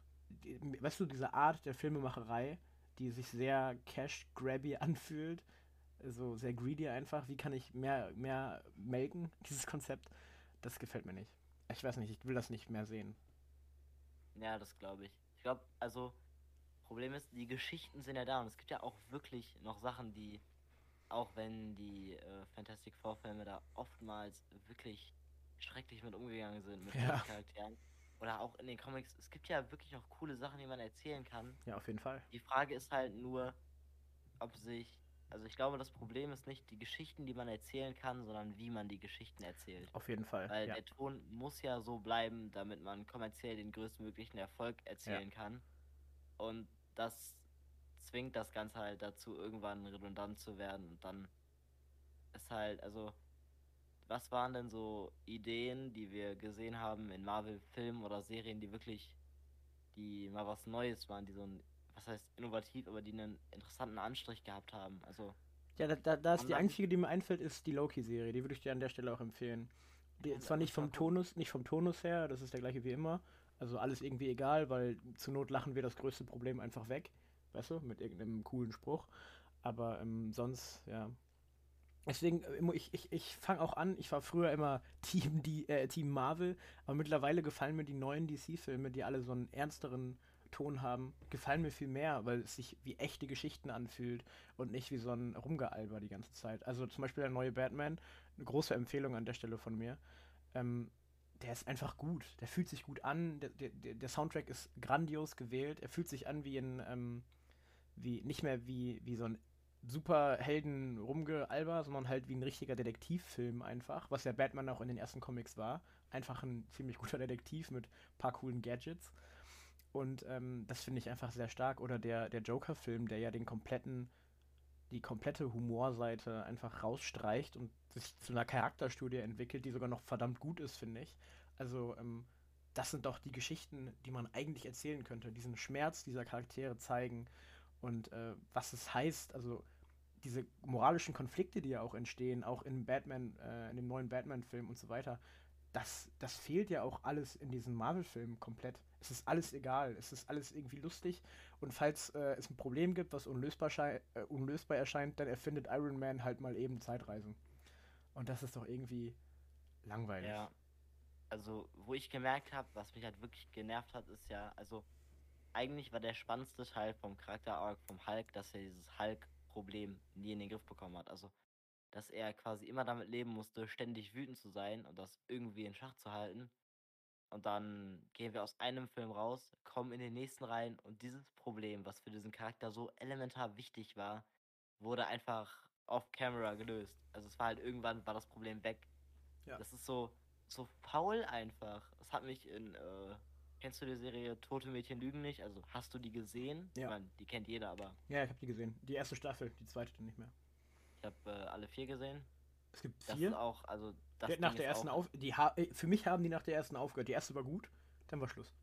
Weißt du, diese Art der Filmemacherei, die sich sehr cash-grabby anfühlt, so sehr greedy einfach, wie kann ich mehr, mehr melken, dieses Konzept, das gefällt mir nicht. Ich weiß nicht, ich will das nicht mehr sehen. Ja, das glaube ich. Ich glaube, also, Problem ist, die Geschichten sind ja da und es gibt ja auch wirklich noch Sachen, die auch wenn die äh, Fantastic Four Filme da oftmals wirklich schrecklich mit umgegangen sind mit ja. Charakteren. Oder auch in den Comics, es gibt ja wirklich auch coole Sachen, die man erzählen kann. Ja, auf jeden Fall. Die Frage ist halt nur, ob sich, also ich glaube, das Problem ist nicht die Geschichten, die man erzählen kann, sondern wie man die Geschichten erzählt. Auf jeden Fall. Weil ja. der Ton muss ja so bleiben, damit man kommerziell den größtmöglichen Erfolg erzielen ja. kann. Und das zwingt das Ganze halt dazu, irgendwann redundant zu werden. Und dann ist halt, also, was waren denn so Ideen, die wir gesehen haben in Marvel-Filmen oder Serien, die wirklich, die mal was Neues waren, die so ein, was heißt innovativ, aber die einen interessanten Anstrich gehabt haben? Also. Ja, da, da, da ist die einzige, die mir einfällt, ist die Loki-Serie. Die würde ich dir an der Stelle auch empfehlen. Die, zwar nicht vom Tonus, nicht vom Tonus her, das ist der gleiche wie immer. Also alles irgendwie egal, weil zur Not lachen wir das größte Problem einfach weg weißt du, mit irgendeinem coolen Spruch. Aber ähm, sonst, ja. Deswegen, äh, ich, ich, ich fange auch an, ich war früher immer Team, die, äh, Team Marvel, aber mittlerweile gefallen mir die neuen DC-Filme, die alle so einen ernsteren Ton haben, gefallen mir viel mehr, weil es sich wie echte Geschichten anfühlt und nicht wie so ein Rumgealber die ganze Zeit. Also zum Beispiel der neue Batman, eine große Empfehlung an der Stelle von mir. Ähm, der ist einfach gut. Der fühlt sich gut an. Der, der, der Soundtrack ist grandios gewählt. Er fühlt sich an wie ein, ähm, wie, nicht mehr wie, wie so ein Superhelden rumgealber, sondern halt wie ein richtiger Detektivfilm einfach, was ja Batman auch in den ersten Comics war. Einfach ein ziemlich guter Detektiv mit paar coolen Gadgets. Und ähm, das finde ich einfach sehr stark. Oder der, der Joker-Film, der ja den kompletten, die komplette Humorseite einfach rausstreicht und sich zu einer Charakterstudie entwickelt, die sogar noch verdammt gut ist, finde ich. Also, ähm, das sind doch die Geschichten, die man eigentlich erzählen könnte. Diesen Schmerz dieser Charaktere zeigen und äh, was es heißt, also diese moralischen Konflikte, die ja auch entstehen, auch in Batman, äh, in dem neuen Batman-Film und so weiter, das, das fehlt ja auch alles in diesen Marvel-Filmen komplett. Es ist alles egal, es ist alles irgendwie lustig und falls äh, es ein Problem gibt, was unlösbar, äh, unlösbar erscheint, dann erfindet Iron Man halt mal eben Zeitreisen. Und das ist doch irgendwie langweilig. Ja. Also, wo ich gemerkt habe, was mich halt wirklich genervt hat, ist ja, also, eigentlich war der spannendste Teil vom Charakter-Arc vom Hulk, dass er dieses Hulk-Problem nie in den Griff bekommen hat. Also, dass er quasi immer damit leben musste, ständig wütend zu sein und das irgendwie in Schach zu halten. Und dann gehen wir aus einem Film raus, kommen in den nächsten rein und dieses Problem, was für diesen Charakter so elementar wichtig war, wurde einfach off-camera gelöst. Also es war halt irgendwann war das Problem weg. Ja. Das ist so so faul einfach. Es hat mich in äh, kennst du die Serie Tote Mädchen lügen nicht? Also hast du die gesehen? Ja. Ich meine, die kennt jeder, aber ja, ich habe die gesehen. Die erste Staffel, die zweite dann nicht mehr. Ich habe äh, alle vier gesehen. Es gibt vier. Das ist auch, also das die nach der ersten auf, die äh, für mich haben die nach der ersten aufgehört. Die erste war gut, dann war Schluss.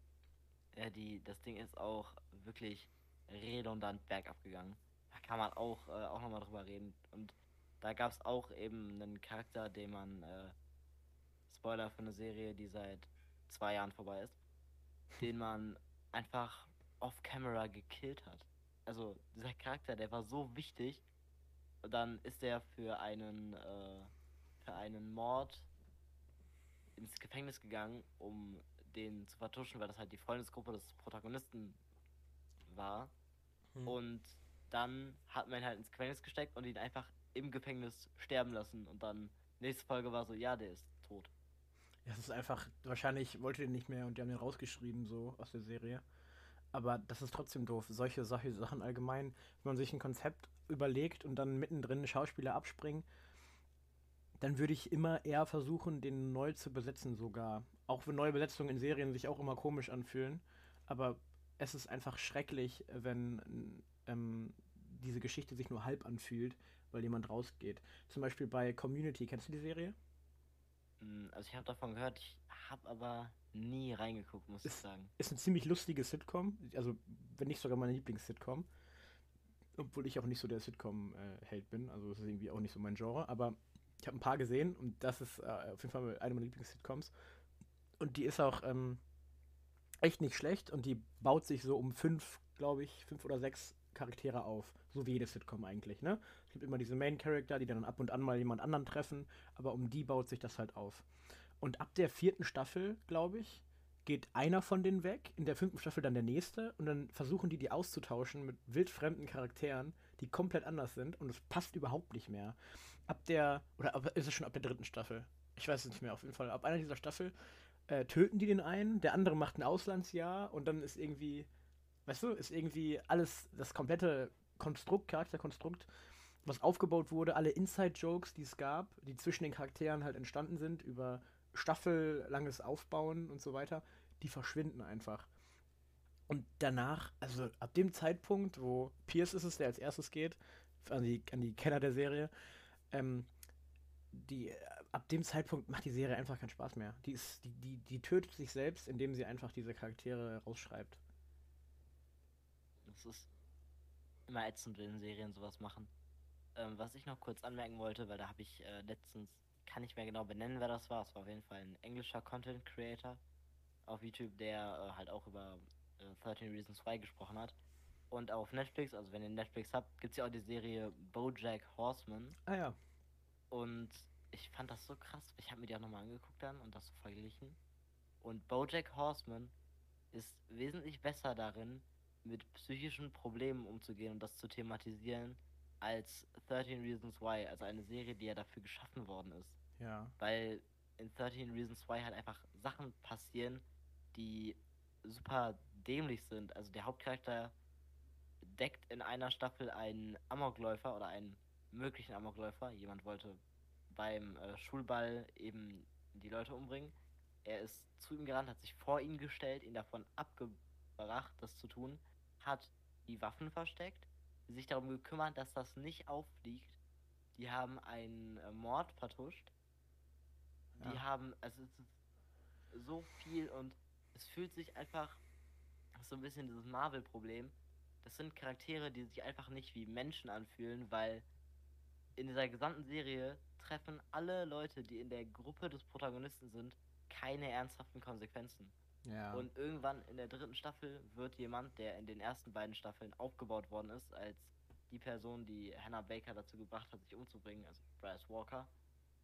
Ja, die, das Ding ist auch wirklich redundant bergab gegangen. Da kann man auch, äh, auch nochmal drüber reden. Und da gab es auch eben einen Charakter, den man, äh, Spoiler für eine Serie, die seit zwei Jahren vorbei ist, den man einfach off-camera gekillt hat. Also dieser Charakter, der war so wichtig. Und dann ist er für einen, äh, für einen Mord ins Gefängnis gegangen, um den zu vertuschen, weil das halt die Freundesgruppe des Protagonisten war. Hm. Und dann hat man ihn halt ins Gefängnis gesteckt und ihn einfach im Gefängnis sterben lassen. Und dann nächste Folge war so, ja, der ist tot. Es ist einfach, wahrscheinlich wollte den nicht mehr und die haben den rausgeschrieben, so aus der Serie. Aber das ist trotzdem doof. Solche, solche Sachen allgemein, wenn man sich ein Konzept überlegt und dann mittendrin Schauspieler abspringen, dann würde ich immer eher versuchen, den neu zu besetzen sogar. Auch wenn neue Besetzungen in Serien sich auch immer komisch anfühlen. Aber es ist einfach schrecklich, wenn ähm, diese Geschichte sich nur halb anfühlt, weil jemand rausgeht. Zum Beispiel bei Community, kennst du die Serie? Hm, also ich habe davon gehört, ich habe aber nie reingeguckt, muss ist, ich sagen. Ist eine ziemlich lustige Sitcom, also wenn nicht sogar meine Lieblings-Sitcom. Obwohl ich auch nicht so der Sitcom-Held bin, also das ist irgendwie auch nicht so mein Genre, aber ich habe ein paar gesehen und das ist äh, auf jeden Fall eine meiner Lieblings-Sitcoms. Und die ist auch ähm, echt nicht schlecht und die baut sich so um fünf, glaube ich, fünf oder sechs Charaktere auf. So wie jede Sitcom eigentlich, ne? Es gibt immer diese Main-Character, die dann ab und an mal jemand anderen treffen, aber um die baut sich das halt auf. Und ab der vierten Staffel, glaube ich, geht einer von denen weg, in der fünften Staffel dann der nächste und dann versuchen die die auszutauschen mit wildfremden Charakteren, die komplett anders sind und es passt überhaupt nicht mehr. Ab der, oder ist es schon ab der dritten Staffel? Ich weiß es nicht mehr, auf jeden Fall. Ab einer dieser Staffel äh, töten die den einen, der andere macht ein Auslandsjahr und dann ist irgendwie, weißt du, ist irgendwie alles, das komplette Konstrukt, Charakterkonstrukt, was aufgebaut wurde, alle Inside-Jokes, die es gab, die zwischen den Charakteren halt entstanden sind, über staffellanges Aufbauen und so weiter, die verschwinden einfach. Und danach, also ab dem Zeitpunkt, wo Pierce ist es, der als erstes geht, an die, an die Kenner der Serie, ähm, die, ab dem Zeitpunkt macht die Serie einfach keinen Spaß mehr. Die, ist, die, die, die tötet sich selbst, indem sie einfach diese Charaktere rausschreibt. Das ist immer ätzend, wenn Serien sowas machen. Ähm, was ich noch kurz anmerken wollte, weil da habe ich äh, letztens kann nicht mehr genau benennen, wer das war. Es war auf jeden Fall ein englischer Content Creator auf YouTube, der äh, halt auch über äh, 13 Reasons Why gesprochen hat. Und auf Netflix, also wenn ihr Netflix habt, gibt es ja auch die Serie Bojack Horseman. Ah ja. Und ich fand das so krass. Ich habe mir die auch nochmal angeguckt dann und das so verglichen. Und Bojack Horseman ist wesentlich besser darin, mit psychischen Problemen umzugehen und das zu thematisieren, als 13 Reasons Why, also eine Serie, die ja dafür geschaffen worden ist. Ja. Weil in 13 Reasons Why halt einfach Sachen passieren, die super dämlich sind. Also der Hauptcharakter deckt in einer Staffel einen Amokläufer oder einen möglichen Amokläufer. Jemand wollte beim äh, Schulball eben die Leute umbringen. Er ist zu ihm gerannt, hat sich vor ihn gestellt, ihn davon abgebracht, das zu tun, hat die Waffen versteckt, sich darum gekümmert, dass das nicht auffliegt. Die haben einen äh, Mord vertuscht. Die Ja. haben, also es ist so viel und es fühlt sich einfach so ein bisschen dieses Marvel-Problem. Das sind Charaktere, die sich einfach nicht wie Menschen anfühlen, weil in dieser gesamten Serie treffen alle Leute, die in der Gruppe des Protagonisten sind, keine ernsthaften Konsequenzen. Ja. Und irgendwann in der dritten Staffel wird jemand, der in den ersten beiden Staffeln aufgebaut worden ist, als die Person, die Hannah Baker dazu gebracht hat, sich umzubringen, also Bryce Walker,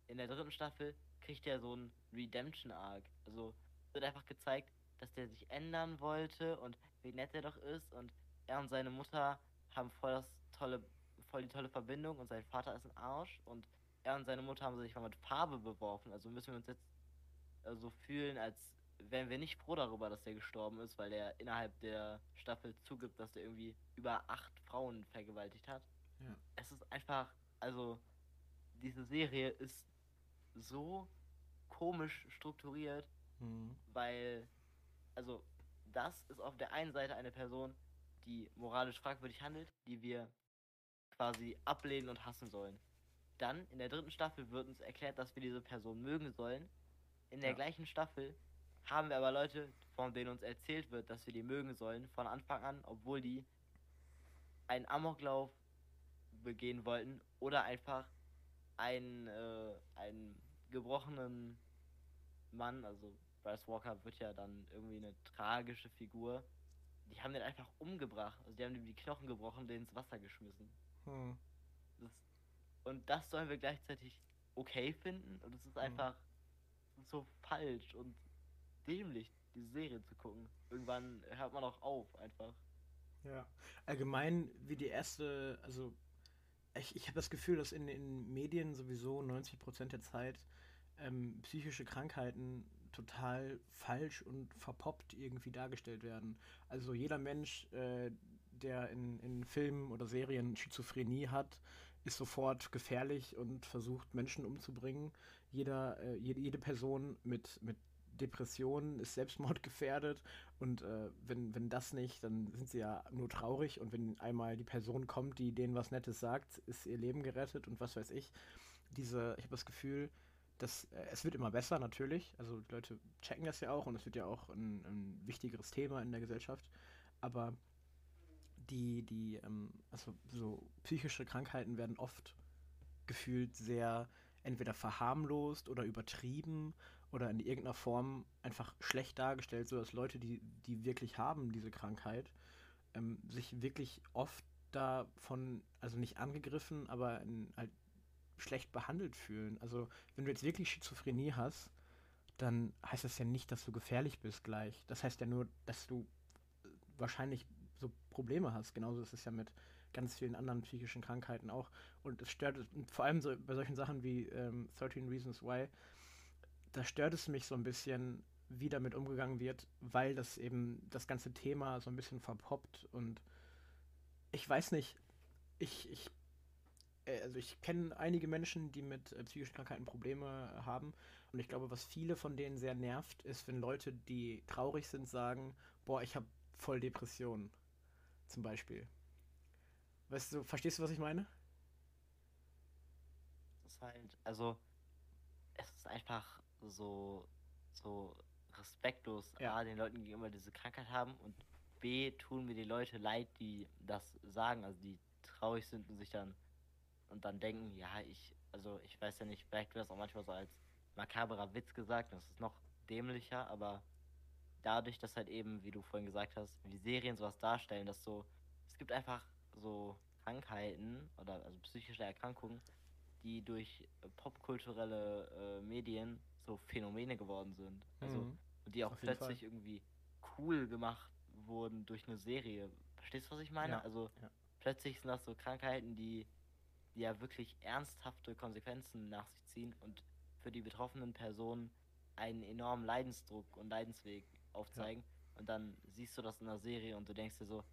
in der dritten Staffel kriegt er so einen Redemption-Arc. Also wird einfach gezeigt, dass der sich ändern wollte und wie nett er doch ist und er und seine Mutter haben voll das tolle, voll die tolle Verbindung und sein Vater ist ein Arsch und er und seine Mutter haben sich mal mit Farbe beworfen. Also müssen wir uns jetzt äh, so fühlen, als wären wir nicht froh darüber, dass er gestorben ist, weil er innerhalb der Staffel zugibt, dass er irgendwie über acht Frauen vergewaltigt hat. Ja. Es ist einfach, also diese Serie ist so komisch strukturiert, Mhm. weil, also das ist auf der einen Seite eine Person, die moralisch fragwürdig handelt, die wir quasi ablehnen und hassen sollen. Dann in der dritten Staffel wird uns erklärt, dass wir diese Person mögen sollen. In der Ja. gleichen Staffel haben wir aber Leute, von denen uns erzählt wird, dass wir die mögen sollen, von Anfang an, obwohl die einen Amoklauf begehen wollten oder einfach einen, äh, einen gebrochenen Mann, also Bryce Walker wird ja dann irgendwie eine tragische Figur. Die haben den einfach umgebracht. Also die haben ihm die Knochen gebrochen, den ins Wasser geschmissen. Hm. Das, und das sollen wir gleichzeitig okay finden. Und es ist Mhm. einfach so falsch und dämlich, diese Serie zu gucken. Irgendwann hört man auch auf, einfach. Ja. Allgemein, wie die erste, also ich, ich habe das Gefühl, dass in den Medien sowieso 90% der Zeit ähm, psychische Krankheiten total falsch und verpoppt irgendwie dargestellt werden. Also jeder Mensch, äh, der in, in Filmen oder Serien Schizophrenie hat, ist sofort gefährlich und versucht Menschen umzubringen. Jeder, äh, jede, jede Person mit, mit Depressionen ist selbstmordgefährdet und äh, wenn, wenn das nicht, dann sind sie ja nur traurig und wenn einmal die Person kommt, die denen was Nettes sagt, ist ihr Leben gerettet und was weiß ich. Diese, ich habe das Gefühl, dass äh, es wird immer besser natürlich. Also die Leute checken das ja auch und es wird ja auch ein, ein wichtigeres Thema in der Gesellschaft. Aber die, die, ähm, also so psychische Krankheiten werden oft gefühlt sehr entweder verharmlost oder übertrieben oder in irgendeiner Form einfach schlecht dargestellt, sodass Leute, die, die wirklich haben, diese Krankheit, ähm, sich wirklich oft davon, also nicht angegriffen, aber in, halt schlecht behandelt fühlen. Also wenn du jetzt wirklich Schizophrenie hast, dann heißt das ja nicht, dass du gefährlich bist gleich. Das heißt ja nur, dass du äh, wahrscheinlich so Probleme hast. Genauso ist es ja mit ganz vielen anderen psychischen Krankheiten auch. Und es stört, vor allem so bei solchen Sachen wie ähm, 13 Reasons Why, da stört es mich so ein bisschen, wie damit umgegangen wird, weil das eben das ganze Thema so ein bisschen verpoppt und ich weiß nicht, ich, ich äh, also ich kenne einige Menschen, die mit äh, psychischen Krankheiten Probleme haben und ich glaube, was viele von denen sehr nervt, ist, wenn Leute, die traurig sind, sagen, boah, ich habe voll Depressionen, zum Beispiel. Weißt du, verstehst du, was ich meine? Es ist halt, also, es ist einfach so, so respektlos, Ja. A, den Leuten gegenüber diese Krankheit haben und B, tun mir die Leute leid, die das sagen, also die traurig sind und sich dann und dann denken, ja, ich, also ich weiß ja nicht, vielleicht wird das auch manchmal so als makaberer Witz gesagt, das ist noch dämlicher, aber dadurch, dass halt eben, wie du vorhin gesagt hast, wie Serien sowas darstellen, dass so es gibt einfach so Krankheiten oder also psychische Erkrankungen, die durch popkulturelle äh, Medien so Phänomene geworden sind. Also Mhm. und die auch plötzlich irgendwie cool gemacht wurden durch eine Serie. Verstehst du, was ich meine? Ja, Also ja. plötzlich sind das so Krankheiten, die, die ja wirklich ernsthafte Konsequenzen nach sich ziehen und für die betroffenen Personen einen enormen Leidensdruck und Leidensweg aufzeigen. Und dann siehst du das in der Serie und du denkst dir so,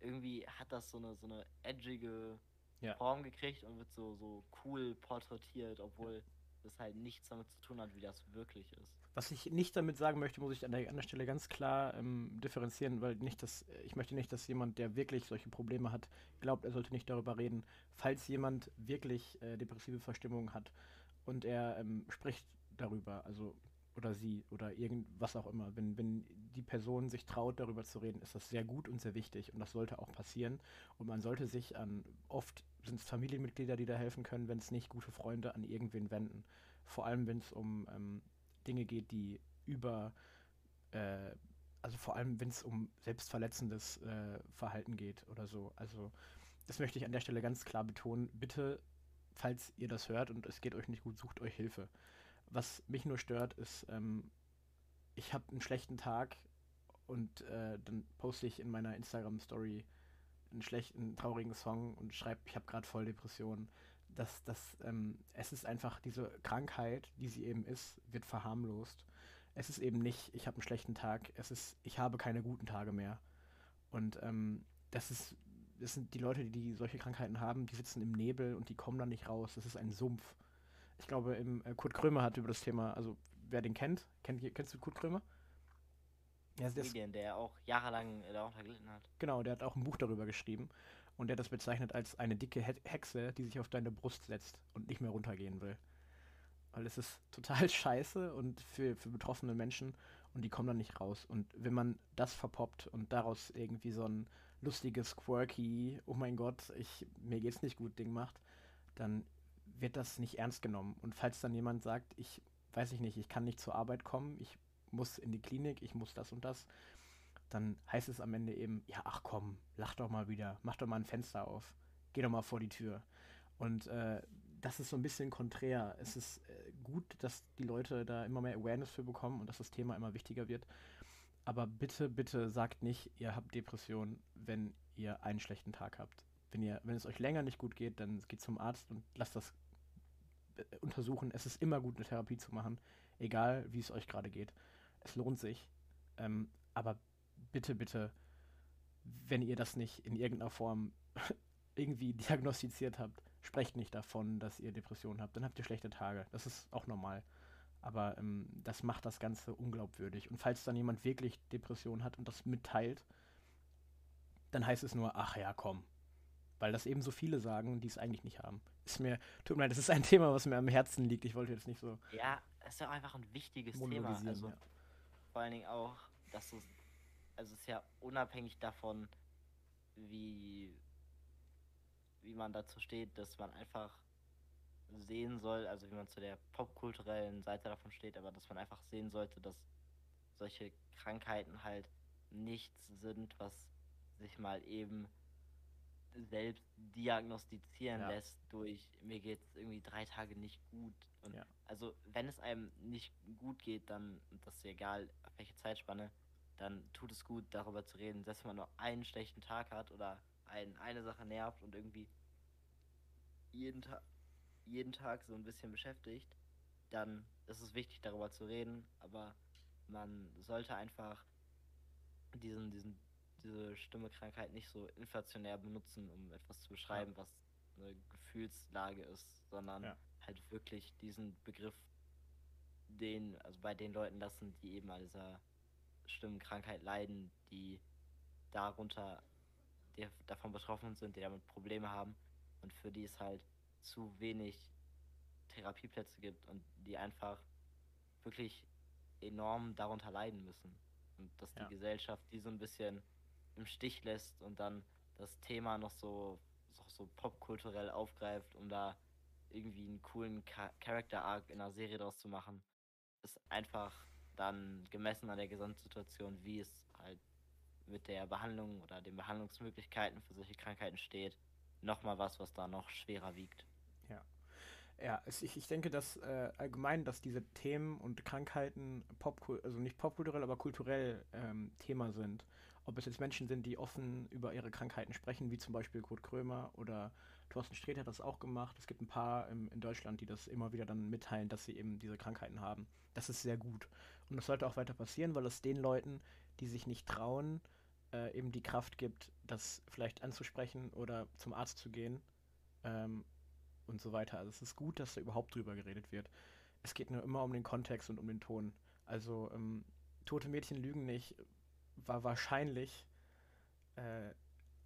irgendwie hat das so eine, so eine edgige Ja. Form gekriegt und wird so, so cool porträtiert, obwohl das halt nichts damit zu tun hat, wie das wirklich ist. Was ich nicht damit sagen möchte, muss ich an der, an der Stelle ganz klar ähm, differenzieren, weil nicht, dass ich möchte nicht, dass jemand, der wirklich solche Probleme hat, glaubt, er sollte nicht darüber reden. Falls jemand wirklich äh, depressive Verstimmungen hat und er ähm, spricht darüber, also oder sie oder irgendwas auch immer, wenn, wenn die Person sich traut, darüber zu reden, ist das sehr gut und sehr wichtig und das sollte auch passieren. Und man sollte sich an, oft sind es Familienmitglieder, die da helfen können, wenn es nicht gute Freunde, an irgendwen wenden. Vor allem, wenn es um ähm, Dinge geht, die über, äh, also vor allem, wenn es um selbstverletzendes äh, Verhalten geht oder so. Also das möchte ich an der Stelle ganz klar betonen. Bitte, falls ihr das hört und es geht euch nicht gut, sucht euch Hilfe. Was mich nur stört, ist, ähm, ich habe einen schlechten Tag und äh, dann poste ich in meiner Instagram-Story einen schlechten, traurigen Song und schreibe, ich habe gerade voll Depressionen. Das, das, ähm, es ist einfach diese Krankheit, die sie eben ist, wird verharmlost. Es ist eben nicht, ich habe einen schlechten Tag, es ist, ich habe keine guten Tage mehr. Und ähm, das ist, das sind die Leute, die solche Krankheiten haben, die sitzen im Nebel und die kommen da nicht raus. Das ist ein Sumpf. Ich glaube, im, äh, Kurt Krömer hat über das Thema, also wer den kennt, kennt kennst du Kurt Krömer? Ja, Comedian, der auch jahrelang äh, darunter gelitten hat. Genau, der hat auch ein Buch darüber geschrieben und der hat das bezeichnet als eine dicke He Hexe, die sich auf deine Brust setzt und nicht mehr runtergehen will. Weil es ist total scheiße und für, für betroffene Menschen und die kommen dann nicht raus. Und wenn man das verpoppt und daraus irgendwie so ein lustiges, quirky, oh mein Gott, ich, mir geht's nicht gut Ding macht, dann wird das nicht ernst genommen. Und falls dann jemand sagt, ich weiß ich nicht, ich kann nicht zur Arbeit kommen, ich muss in die Klinik, ich muss das und das, dann heißt es am Ende eben, ja, ach komm, lach doch mal wieder, mach doch mal ein Fenster auf, geh doch mal vor die Tür. Und äh, das ist so ein bisschen konträr. Es ist äh, gut, dass die Leute da immer mehr Awareness für bekommen und dass das Thema immer wichtiger wird. Aber bitte, bitte sagt nicht, ihr habt Depressionen, wenn ihr einen schlechten Tag habt. Wenn ihr, wenn es euch länger nicht gut geht, dann geht zum Arzt und lasst das äh, untersuchen. Es ist immer gut, eine Therapie zu machen, egal wie es euch gerade geht. Es lohnt sich. Ähm, aber bitte, bitte, wenn ihr das nicht in irgendeiner Form irgendwie diagnostiziert habt, sprecht nicht davon, dass ihr Depressionen habt. Dann habt ihr schlechte Tage. Das ist auch normal. Aber ähm, das macht das Ganze unglaubwürdig. Und falls dann jemand wirklich Depressionen hat und das mitteilt, dann heißt es nur, ach ja, komm. Weil das eben so viele sagen, die es eigentlich nicht haben. Ist mir, tut mir leid, das ist ein Thema, was mir am Herzen liegt. Ich wollte jetzt nicht so Ja, es ist ja einfach ein wichtiges Thema. Also ja. Vor allen Dingen auch, dass es, also es ist ja unabhängig davon, wie, wie man dazu steht, dass man einfach sehen soll, also wie man zu der popkulturellen Seite davon steht, aber dass man einfach sehen sollte, dass solche Krankheiten halt nichts sind, was sich mal eben selbst diagnostizieren Ja. lässt durch mir geht es irgendwie drei Tage nicht gut. Und Ja. also wenn es einem nicht gut geht, dann, das ist egal, auf welche Zeitspanne, dann tut es gut, darüber zu reden, selbst wenn man nur einen schlechten Tag hat oder ein, eine Sache nervt und irgendwie jeden, Ta jeden Tag so ein bisschen beschäftigt, dann ist es wichtig, darüber zu reden, aber man sollte einfach diesen, diesen, diese Stimmekrankheit nicht so inflationär benutzen, um etwas zu beschreiben, was eine Gefühlslage ist, sondern Ja. halt wirklich diesen Begriff den, also bei den Leuten lassen, die eben an dieser Stimmenkrankheit leiden, die darunter, die davon betroffen sind, die damit Probleme haben und für die es halt zu wenig Therapieplätze gibt und die einfach wirklich enorm darunter leiden müssen. Und dass die Ja. Gesellschaft die so ein bisschen im Stich lässt und dann das Thema noch so, so, so popkulturell aufgreift, um da irgendwie einen coolen Cha Character Arc in einer Serie draus zu machen, ist einfach dann gemessen an der Gesamtsituation, wie es halt mit der Behandlung oder den Behandlungsmöglichkeiten für solche Krankheiten steht, nochmal was, was da noch schwerer wiegt. Ja, es, ich, ich denke, dass äh, allgemein, dass diese Themen und Krankheiten Popkul also nicht popkulturell, aber kulturell ähm, Thema sind. Ob es jetzt Menschen sind, die offen über ihre Krankheiten sprechen, wie zum Beispiel Kurt Krömer oder Thorsten Sträter hat das auch gemacht. Es gibt ein paar im, in Deutschland, die das immer wieder dann mitteilen, dass sie eben diese Krankheiten haben. Das ist sehr gut. Und das sollte auch weiter passieren, weil es den Leuten, die sich nicht trauen, äh, eben die Kraft gibt, das vielleicht anzusprechen oder zum Arzt zu gehen ähm, und so weiter. Also es ist gut, dass da überhaupt drüber geredet wird. Es geht nur immer um den Kontext und um den Ton. Also ähm, Tote Mädchen lügen nicht war wahrscheinlich äh,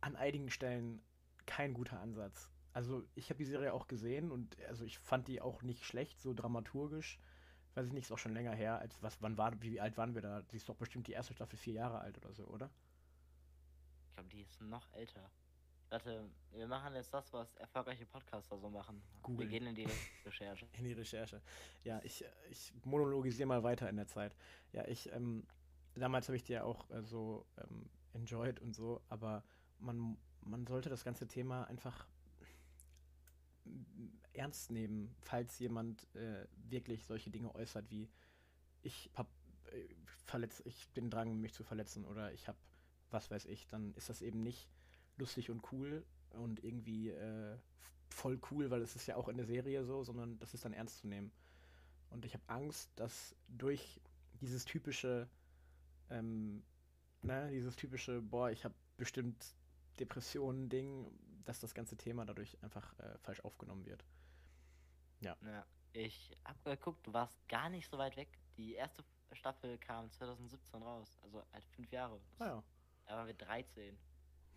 an einigen Stellen kein guter Ansatz. Also ich habe die Serie auch gesehen und also ich fand die auch nicht schlecht, so dramaturgisch. Weiß ich nicht, ist auch schon länger her. Als was, wann war, wie alt waren wir da? Sie ist doch bestimmt die erste Staffel vier Jahre alt oder so, oder? Ich glaube, die ist noch älter. Warte, wir machen jetzt das, was erfolgreiche Podcaster so machen. Google. Wir gehen in die Recherche. In die Recherche. Ja, ich, ich monologisiere mal weiter in der Zeit. Ja, ich, ähm, damals habe ich die ja auch äh, so ähm, enjoyed und so, aber man, man sollte das ganze Thema einfach ernst nehmen, falls jemand äh, wirklich solche Dinge äußert wie ich hab äh, verletz, ich den Drang, mich zu verletzen oder ich habe was weiß ich, dann ist das eben nicht lustig und cool und irgendwie äh, voll cool, weil es ist ja auch in der Serie so, sondern das ist dann ernst zu nehmen. Und ich habe Angst, dass durch dieses typische, ähm, ne, dieses typische, boah, ich habe bestimmt Depressionen-Ding, dass das ganze Thema dadurch einfach äh, falsch aufgenommen wird. Ja. Ja, ich hab geguckt, du warst gar nicht so weit weg. Die erste Staffel kam 2017 raus, also halt fünf Jahre. Ah ja. Da waren wir 13.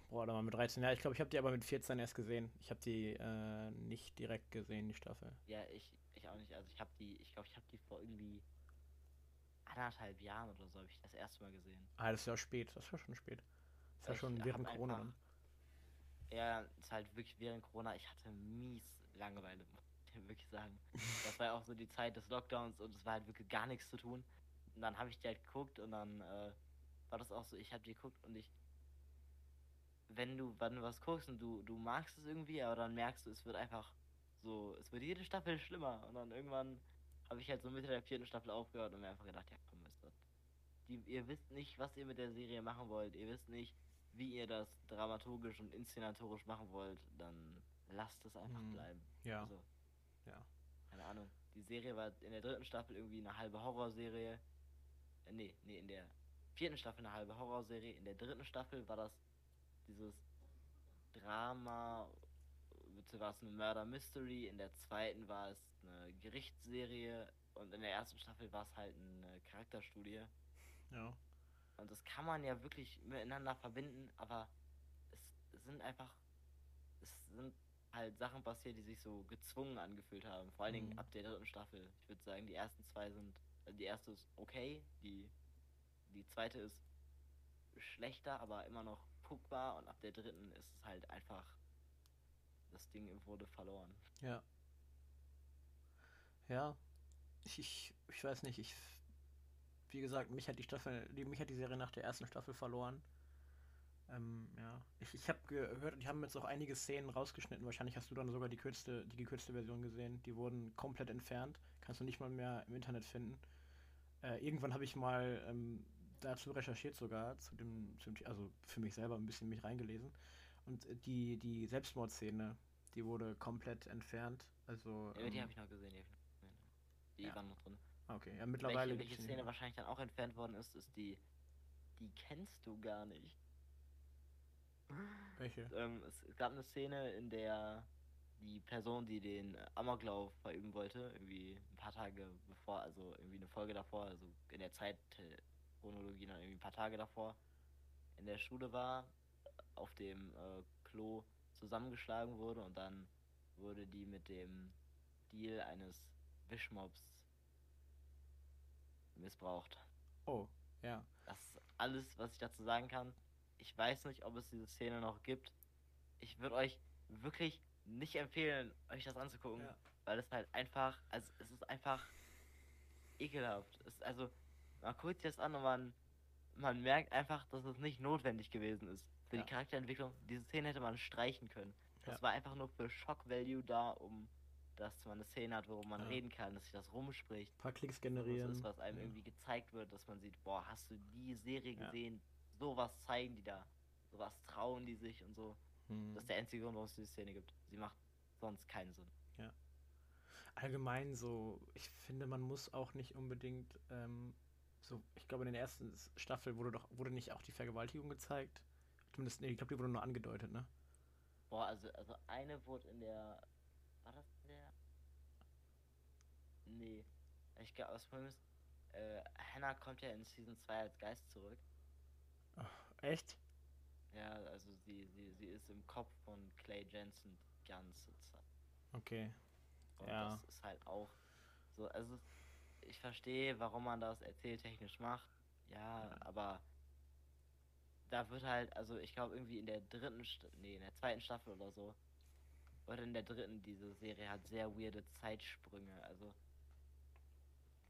Boah, da waren wir 13. Ja, ich glaube, ich habe die aber mit 14 erst gesehen. Ich habe die äh, nicht direkt gesehen, die Staffel. Ja, ich, ich auch nicht. Also ich habe die, ich glaube, ich habe die vor irgendwie anderthalb Jahren oder so habe ich das erste Mal gesehen. Ah, das ist ja spät. Das ist ja schon spät. Das ist ja schon während Corona einfach- dann. Ja, ist halt wirklich während Corona, ich hatte mies Langeweile, muss ich wirklich sagen. Das war ja auch so die Zeit des Lockdowns und es war halt wirklich gar nichts zu tun. Und dann habe ich die halt geguckt und dann äh, war das auch so, ich habe die geguckt und ich, wenn du, wenn du was guckst und du, du magst es irgendwie, aber dann merkst du, es wird einfach so, es wird jede Staffel schlimmer und dann irgendwann habe ich halt so Mitte der vierten Staffel aufgehört und mir einfach gedacht, ja komm, ist das. Die, ihr wisst nicht, was ihr mit der Serie machen wollt, ihr wisst nicht, wie ihr das dramaturgisch und inszenatorisch machen wollt, dann lasst es einfach Hm, bleiben. Ja, Also, ja. keine Ahnung. Die Serie war in der dritten Staffel irgendwie eine halbe Horrorserie. Äh, nee, nee, in der vierten Staffel eine halbe Horrorserie. In der dritten Staffel war das dieses Drama, war es eine Murder Mystery. In der zweiten war es eine Gerichtsserie. Und in der ersten Staffel war es halt eine Charakterstudie. Ja. Und das kann man ja wirklich miteinander verbinden, aber es sind einfach, es sind halt Sachen passiert, die sich so gezwungen angefühlt haben. Vor allen Dingen Mhm. ab der dritten Staffel. Ich würde sagen, die ersten zwei sind, also die erste ist okay, die, die zweite ist schlechter, aber immer noch guckbar und ab der dritten ist es halt einfach, das Ding wurde verloren. Ja. Ja. Ich, ich, ich weiß nicht, ich. Wie gesagt, mich hat die Staffel, die, mich hat die Serie nach der ersten Staffel verloren. Ähm, ja. Ich, ich habe gehört, die haben jetzt auch einige Szenen rausgeschnitten. Wahrscheinlich hast du dann sogar die kürzte, die gekürzte Version gesehen. Die wurden komplett entfernt. Kannst du nicht mal mehr im Internet finden. Äh, irgendwann habe ich mal ähm, dazu recherchiert sogar, zu dem, zu dem, also für mich selber ein bisschen mich reingelesen. Und äh, die, die Selbstmordszene, die wurde komplett entfernt. Also. Ja, die ähm, habe ich noch gesehen, die habe ich noch gesehen. Die Ja. waren noch drin. Okay, ja, mittlerweile. welche, welche die Szene wahrscheinlich dann auch entfernt worden ist, ist die, die kennst du gar nicht. Welche? Ähm, es gab eine Szene, in der die Person, die den Amoklauf verüben wollte, irgendwie ein paar Tage bevor, also irgendwie eine Folge davor, also in der Zeitchronologie dann irgendwie ein paar Tage davor, in der Schule war, auf dem äh, Klo zusammengeschlagen wurde und dann wurde die mit dem Deal eines Wischmobs missbraucht. Oh, ja. Das ist alles, was ich dazu sagen kann. Ich weiß nicht, ob es diese Szene noch gibt. Ich würde euch wirklich nicht empfehlen, euch das anzugucken, Ja. weil es halt einfach, also es ist einfach ekelhaft. Es ist also, man guckt sich das an und man, man merkt einfach, dass es nicht notwendig gewesen ist. Für Ja. die Charakterentwicklung, diese Szene hätte man streichen können. Das Ja. war einfach nur für Shock Value da, um dass man eine Szene hat, worum man Ja. reden kann, dass sich das rumspricht. Ein paar Klicks generieren. ist, was einem ja. irgendwie gezeigt wird, dass man sieht, boah, hast du die Serie Ja. gesehen? Sowas zeigen die da. Sowas trauen die sich und so. Hm. Das ist der einzige Grund, warum es diese Szene gibt. Sie macht sonst keinen Sinn. allgemein so, ich finde, man muss auch nicht unbedingt ähm, so, ich glaube, in der ersten Staffel wurde doch, wurde nicht auch die Vergewaltigung gezeigt. Zumindest, nee, ich glaube, die wurde nur angedeutet, ne? Boah, also, also eine wurde in der. War das in der. Nee. Ich glaube, das Problem ist, äh, Hannah kommt ja in Season 2 als Geist zurück. Echt? Ja, also sie, sie, sie ist im Kopf von Clay Jensen die ganze Zeit. Okay. Und Ja. das ist halt auch so, also ich verstehe, warum man das erzähltechnisch macht. Ja, aber da wird halt, also ich glaube irgendwie in der dritten, Sta nee, in der zweiten Staffel oder so, oder in der dritten, diese Serie hat sehr weirde Zeitsprünge. Also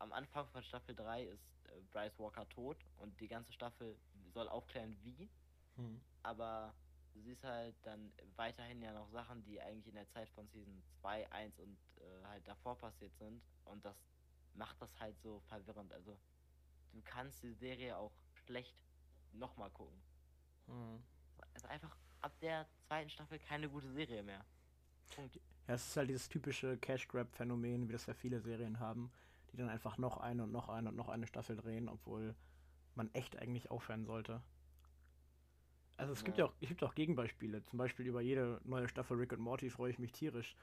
am Anfang von Staffel 3 ist äh, Bryce Walker tot und die ganze Staffel soll aufklären, wie Hm. aber du siehst halt dann weiterhin ja noch Sachen, die eigentlich in der Zeit von Season 2, 1 und äh, halt davor passiert sind. Und das macht das halt so verwirrend. Also du kannst die Serie auch schlecht nochmal gucken. Hm. Also einfach ab der zweiten Staffel keine gute Serie mehr. Punkt. Ja, es ist halt dieses typische Cash-Grab-Phänomen, wie das ja viele Serien haben, die dann einfach noch eine und noch eine und noch eine Staffel drehen, obwohl man echt eigentlich aufhören sollte. Also es gibt ja Ja. auch, es gibt auch Gegenbeispiele. Zum Beispiel über jede neue Staffel Rick und Morty freue ich mich tierisch.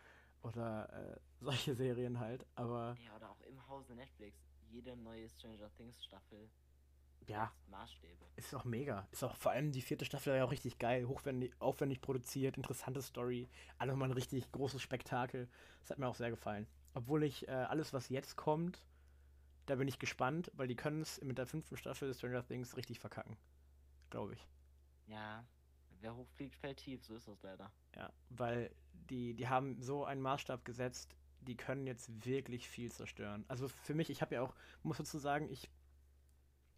Oder äh, solche Serien halt. Aber Ja, oder auch im Hause Netflix. Jede neue Stranger Things Staffel ja, Maßstäbe. ist auch mega. Ist auch vor allem die vierte Staffel ja auch richtig geil. Hochwendig, aufwendig produziert, interessante Story. Alles mal ein richtig großes Spektakel. Das hat mir auch sehr gefallen. Obwohl ich äh, alles, was jetzt kommt, da bin ich gespannt, weil die können es mit der fünften Staffel Stranger Things richtig verkacken. Glaube ich. Ja, wer hochfliegt, fällt tief, so ist das leider. Ja, weil die, die haben so einen Maßstab gesetzt, die können jetzt wirklich viel zerstören. Also für mich, ich habe ja auch, muss dazu sagen, ich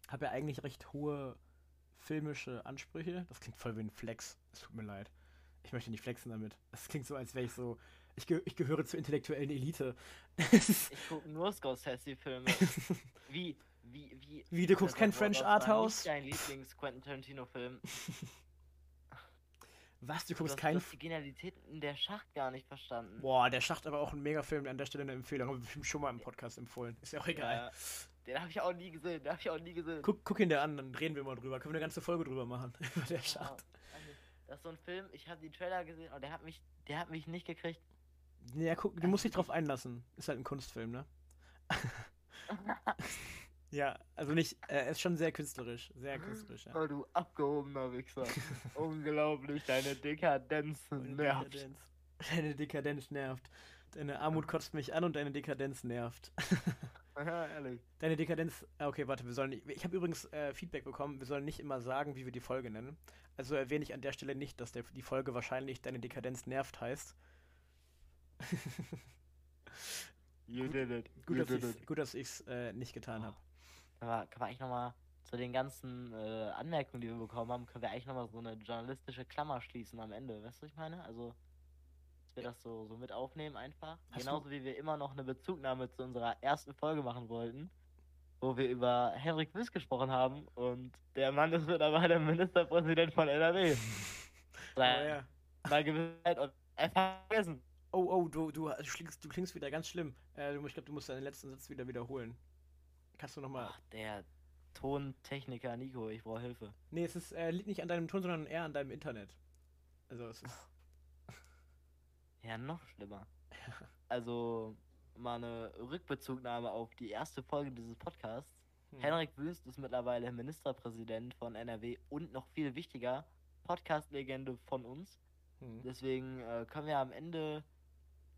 habe ja eigentlich recht hohe filmische Ansprüche. Das klingt voll wie ein Flex. Es tut mir leid. Ich möchte nicht flexen damit. Es klingt so, als wäre ich so, ich, ge ich gehöre zur intellektuellen Elite. Ich gucke nur Scorsese-Filme. Wie, wie, wie. Wie, du guckst kein French Arthouse? Nicht dein Lieblings-Quentin Tarantino-Film. Was, du guckst keinen du hast die Genialität in der Schacht gar nicht verstanden. Boah, der Schacht aber auch ein Megafilm, an der Stelle eine Empfehlung. Haben wir schon mal im Podcast empfohlen. Ist ja auch egal. Ja, den habe ich auch nie gesehen, den habe ich auch nie gesehen. Guck, guck ihn dir an, dann reden wir mal drüber. Können wir eine ganze Folge drüber machen. Über der Ja, Schacht. das ist so ein Film, ich habe die Trailer gesehen und der hat mich, der hat mich nicht gekriegt. Ja, guck, du musst dich drauf einlassen. Ist halt ein Kunstfilm, ne? ja, also nicht, äh, ist schon sehr künstlerisch. Sehr künstlerisch, ja. Oh, du abgehobener Wichser. Unglaublich, deine Dekadenz nervt. Dekadenz. Deine Dekadenz nervt. Deine Armut kotzt mich an und deine Dekadenz nervt. Ja, ehrlich. Deine Dekadenz. ah, Okay, warte, wir sollen nicht. Ich habe übrigens äh, Feedback bekommen, wir sollen nicht immer sagen, wie wir die Folge nennen. Also erwähne ich an der Stelle nicht, dass der, die Folge wahrscheinlich Deine Dekadenz nervt heißt. You did it. Gut, you dass ich es äh, nicht getan habe. Können wir, können wir eigentlich nochmal zu den ganzen äh, Anmerkungen, die wir bekommen haben, können wir eigentlich nochmal so eine journalistische Klammer schließen am Ende. Weißt du, was ich meine? Also, dass wir das so, so mit aufnehmen einfach. Hast du- Genauso wie wir immer noch eine Bezugnahme zu unserer ersten Folge machen wollten, wo wir über Henrik Wiss gesprochen haben und der Mann ist mittlerweile Ministerpräsident von NRW. Oh, ja. Mal Gewissheit und einfach vergessen. Oh, oh, du, du, du, klingst, du klingst wieder ganz schlimm. Äh, du- ich glaube, du musst deinen letzten Satz wieder wiederholen. Kannst du nochmal. Ach, der Tontechniker Nico, ich brauche Hilfe. Nee, es ist, äh, liegt nicht an deinem Ton, sondern eher an deinem Internet. Also es ist. Ja, noch schlimmer. Also, mal eine Rückbezugnahme auf die erste Folge dieses Podcasts. Hm. Henrik Wüst ist mittlerweile Ministerpräsident von NRW und noch viel wichtiger, Podcast-Legende von uns. Hm. Deswegen äh, können wir am Ende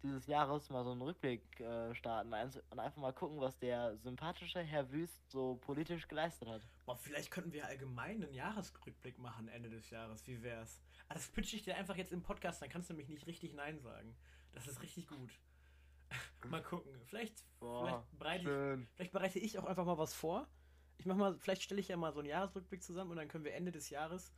dieses Jahres mal so einen Rückblick äh, starten und einfach mal gucken, was der sympathische Herr Wüst so politisch geleistet hat. Boah, vielleicht könnten wir allgemein einen Jahresrückblick machen Ende des Jahres. Wie wär's? Ah, das pitch ich dir einfach jetzt im Podcast, dann kannst du nämlich nicht richtig Nein sagen. Das ist richtig gut. mal gucken. Vielleicht, Boah, vielleicht, bereite ich, vielleicht bereite ich auch einfach mal was vor. Ich mach mal, vielleicht stelle ich ja mal so einen Jahresrückblick zusammen und dann können wir Ende des Jahres,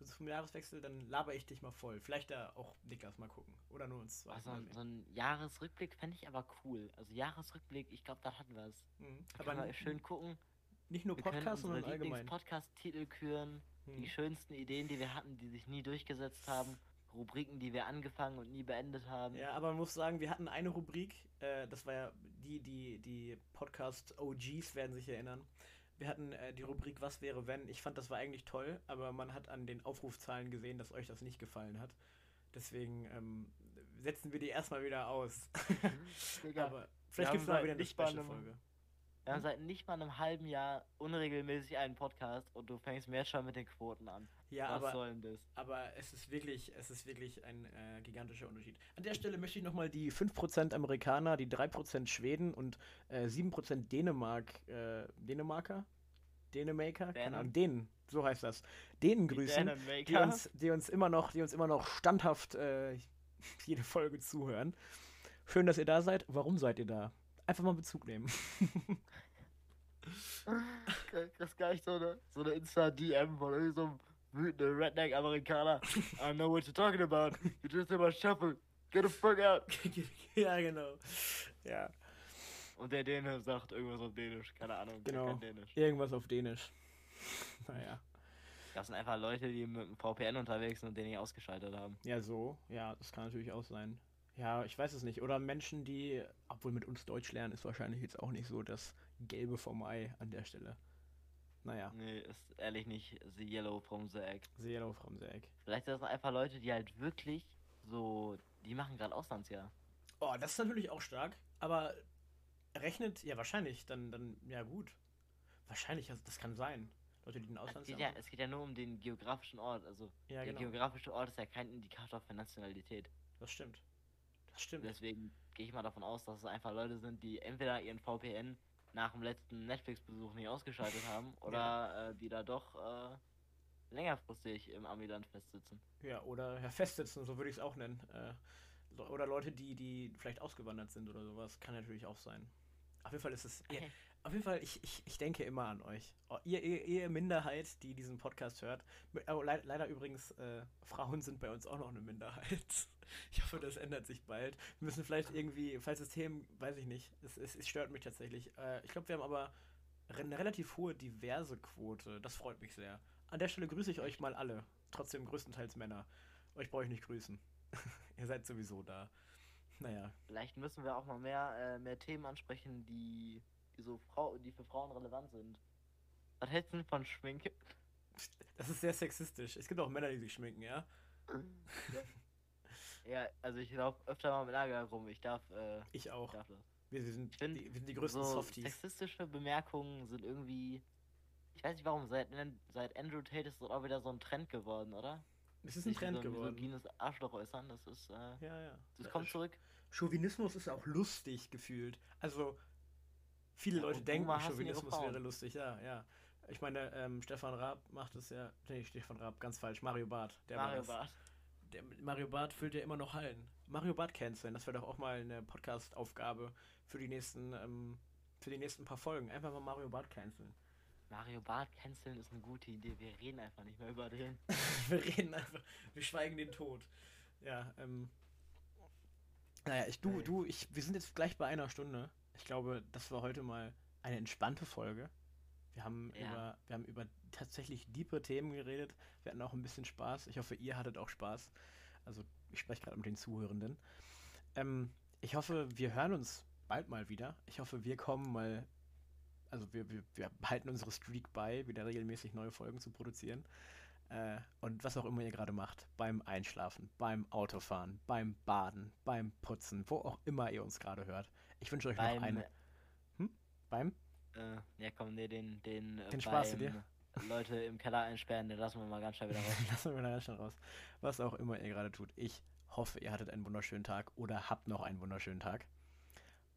also vom Jahreswechsel, dann laber ich dich mal voll. Vielleicht da auch Niklas mal gucken. Oder nur uns zwei. Also so ein Jahresrückblick fände ich aber cool. Also Jahresrückblick, ich glaube, da hatten wir es. Mhm. Aber mal schön gucken. nicht nur Podcast, sondern allgemein. Lieblings-Podcast-Titel küren, Mhm. die schönsten Ideen, die wir hatten, die sich nie durchgesetzt haben, Rubriken, die wir angefangen und nie beendet haben. Ja, aber man muss sagen, wir hatten eine Rubrik, äh, das war ja die, die, die Podcast-OGs werden sich erinnern. Wir hatten äh, die Rubrik Was wäre wenn. Ich fand, das war eigentlich toll, aber man hat an den Aufrufzahlen gesehen, dass euch das nicht gefallen hat. Deswegen ähm, setzen wir die erstmal wieder aus. Digga, aber vielleicht gibt es mal wieder eine Special-Folge. wir haben seit nicht mal einem halben Jahr unregelmäßig einen Podcast und du fängst mir jetzt schon mit den Quoten an. Ja, Was aber, soll denn das? aber es ist wirklich, es ist wirklich ein äh, gigantischer Unterschied. An der Stelle möchte ich nochmal die 5% Amerikaner, die 3% Schweden und äh, 7% Dänemark, äh, Dänemarker? Dänemaker? Keine. Ahnung, Dänen, so heißt das. Dänen grüßen, die Dänenmaker. uns, die uns immer noch, die uns immer noch standhaft äh, jede Folge zuhören. Schön, dass ihr da seid. Warum seid ihr da? Einfach mal Bezug nehmen. Das ist gar nicht so eine, so eine Insta-DM von irgendeinem so wütenden Redneck-Amerikaner. I know what you're talking about. You just about shuffle. Get the fuck out. ja, genau. Ja, Und der Däne sagt irgendwas auf Dänisch. Keine Ahnung. Genau. Dänisch. irgendwas auf Dänisch. Naja. Das sind einfach Leute, die mit dem VPN unterwegs sind und den nicht ausgeschaltet haben. Ja, so. Ja, das kann natürlich auch sein. Ja, ich weiß es nicht. Oder Menschen, die, obwohl mit uns Deutsch lernen, ist wahrscheinlich jetzt auch nicht so das Gelbe vom Ei an der Stelle. Naja, Nee, ist ehrlich nicht the yellow from the egg. The Yellow from the Egg. Vielleicht sind das einfach Leute, die halt wirklich so, die machen gerade Auslandsjahr. Oh, das ist natürlich auch stark. Aber rechnet, ja, wahrscheinlich, dann, dann, ja, gut. Wahrscheinlich, also, das kann sein. Leute, die den Es Auslands geht, ja, es geht ja nur um den geografischen Ort. Also ja, der genau. geografische Ort ist ja kein Indikator für Nationalität. Das stimmt. Das stimmt. Deswegen gehe ich mal davon aus, dass es einfach Leute sind, die entweder ihren VPN nach dem letzten Netflix-Besuch nicht ausgeschaltet haben oder äh, die da doch äh, längerfristig im Amiland festsitzen. Ja, oder ja, festsitzen, so würde ich es auch nennen. Äh, oder Leute, die, die vielleicht ausgewandert sind oder sowas. Kann natürlich auch sein. Auf jeden Fall ist es. Ihr, auf jeden Fall, ich, ich, ich denke immer an euch. Oh, ihr, ihr, ihr Minderheit, die diesen Podcast hört. Oh, leid, leider übrigens, äh, Frauen sind bei uns auch noch eine Minderheit. Ich hoffe, das ändert sich bald. Wir müssen vielleicht irgendwie, falls das Themen, weiß ich nicht, es, es, es stört mich tatsächlich. Äh, ich glaube, wir haben aber eine relativ hohe diverse Quote. Das freut mich sehr. An der Stelle grüße ich euch mal alle. Trotzdem größtenteils Männer. Euch brauche ich nicht grüßen. Ihr seid sowieso da. Naja. Vielleicht müssen wir auch mal mehr, äh, mehr Themen ansprechen, die, die so Frau, die für Frauen relevant sind. Was hältst du denn von Schminke? Das ist sehr sexistisch. Es gibt auch Männer, die sich schminken, ja? Ja, also ich laufe öfter mal mit Lager rum. Ich darf, äh, Ich auch. ich darf das. Wir, wir, sind, Ich find, die, wir sind die größten so Softies. Sexistische Bemerkungen sind irgendwie. Ich weiß nicht warum, seit, seit Andrew Tate ist das auch wieder so ein Trend geworden, oder? Es ist ein Trend so ein geworden. misogynes Arschloch äußern, das ist, äh, Ja, ja. das kommt Sch- zurück. Chauvinismus ist auch lustig gefühlt. Also, viele Ja, Leute denken, Chauvinismus Frauen. wäre lustig, ja, ja. Ich meine, ähm, Stefan Raab macht es ja. Nee, Stefan Raab, ganz falsch. Mario Barth. Der Mario das. Bart. Der, Mario Barth füllt ja immer noch Hallen. Mario Barth canceln, das wäre doch auch mal eine Podcast-Aufgabe für die nächsten, ähm, für die nächsten paar Folgen. Einfach mal Mario Barth canceln. Mario Bart canceln ist eine gute Idee. Wir reden einfach nicht mehr über den. wir reden einfach, wir schweigen den Tod. Ja, ähm. Naja, ich, du, du, ich, wir sind jetzt gleich bei einer Stunde. Ich glaube, das war heute mal eine entspannte Folge. Wir haben Ja. über, wir haben über tatsächlich diepe Themen geredet. Wir hatten auch ein bisschen Spaß. Ich hoffe, ihr hattet auch Spaß. Also, ich spreche gerade mit den Zuhörenden. Ähm, ich hoffe, wir hören uns bald mal wieder. Ich hoffe, wir kommen mal. Also, wir, wir, wir halten unsere Streak bei, wieder regelmäßig neue Folgen zu produzieren. Äh, und was auch immer ihr gerade macht, beim Einschlafen, beim Autofahren, beim Baden, beim Putzen, wo auch immer ihr uns gerade hört. Ich wünsche euch noch Beim, eine. Beim? äh, ja komm, nee, den, den, äh, Den sparst du beim Leute im Keller einsperren, den lassen wir mal ganz schnell wieder raus. Lassen wir mal ganz schnell raus. Was auch immer ihr gerade tut. Ich hoffe, ihr hattet einen wunderschönen Tag oder habt noch einen wunderschönen Tag.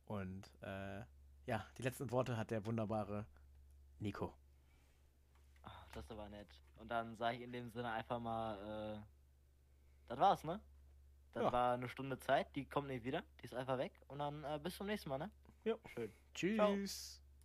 Und äh, ja, die letzten Worte hat der wunderbare Nico. Ach, das ist aber nett. Und dann sage ich in dem Sinne einfach mal, äh, das war's, ne? Das Ja. war eine Stunde Zeit, die kommt nicht wieder, die ist einfach weg. Und dann äh, bis zum nächsten Mal, ne? Jo. Schön. Tschüss.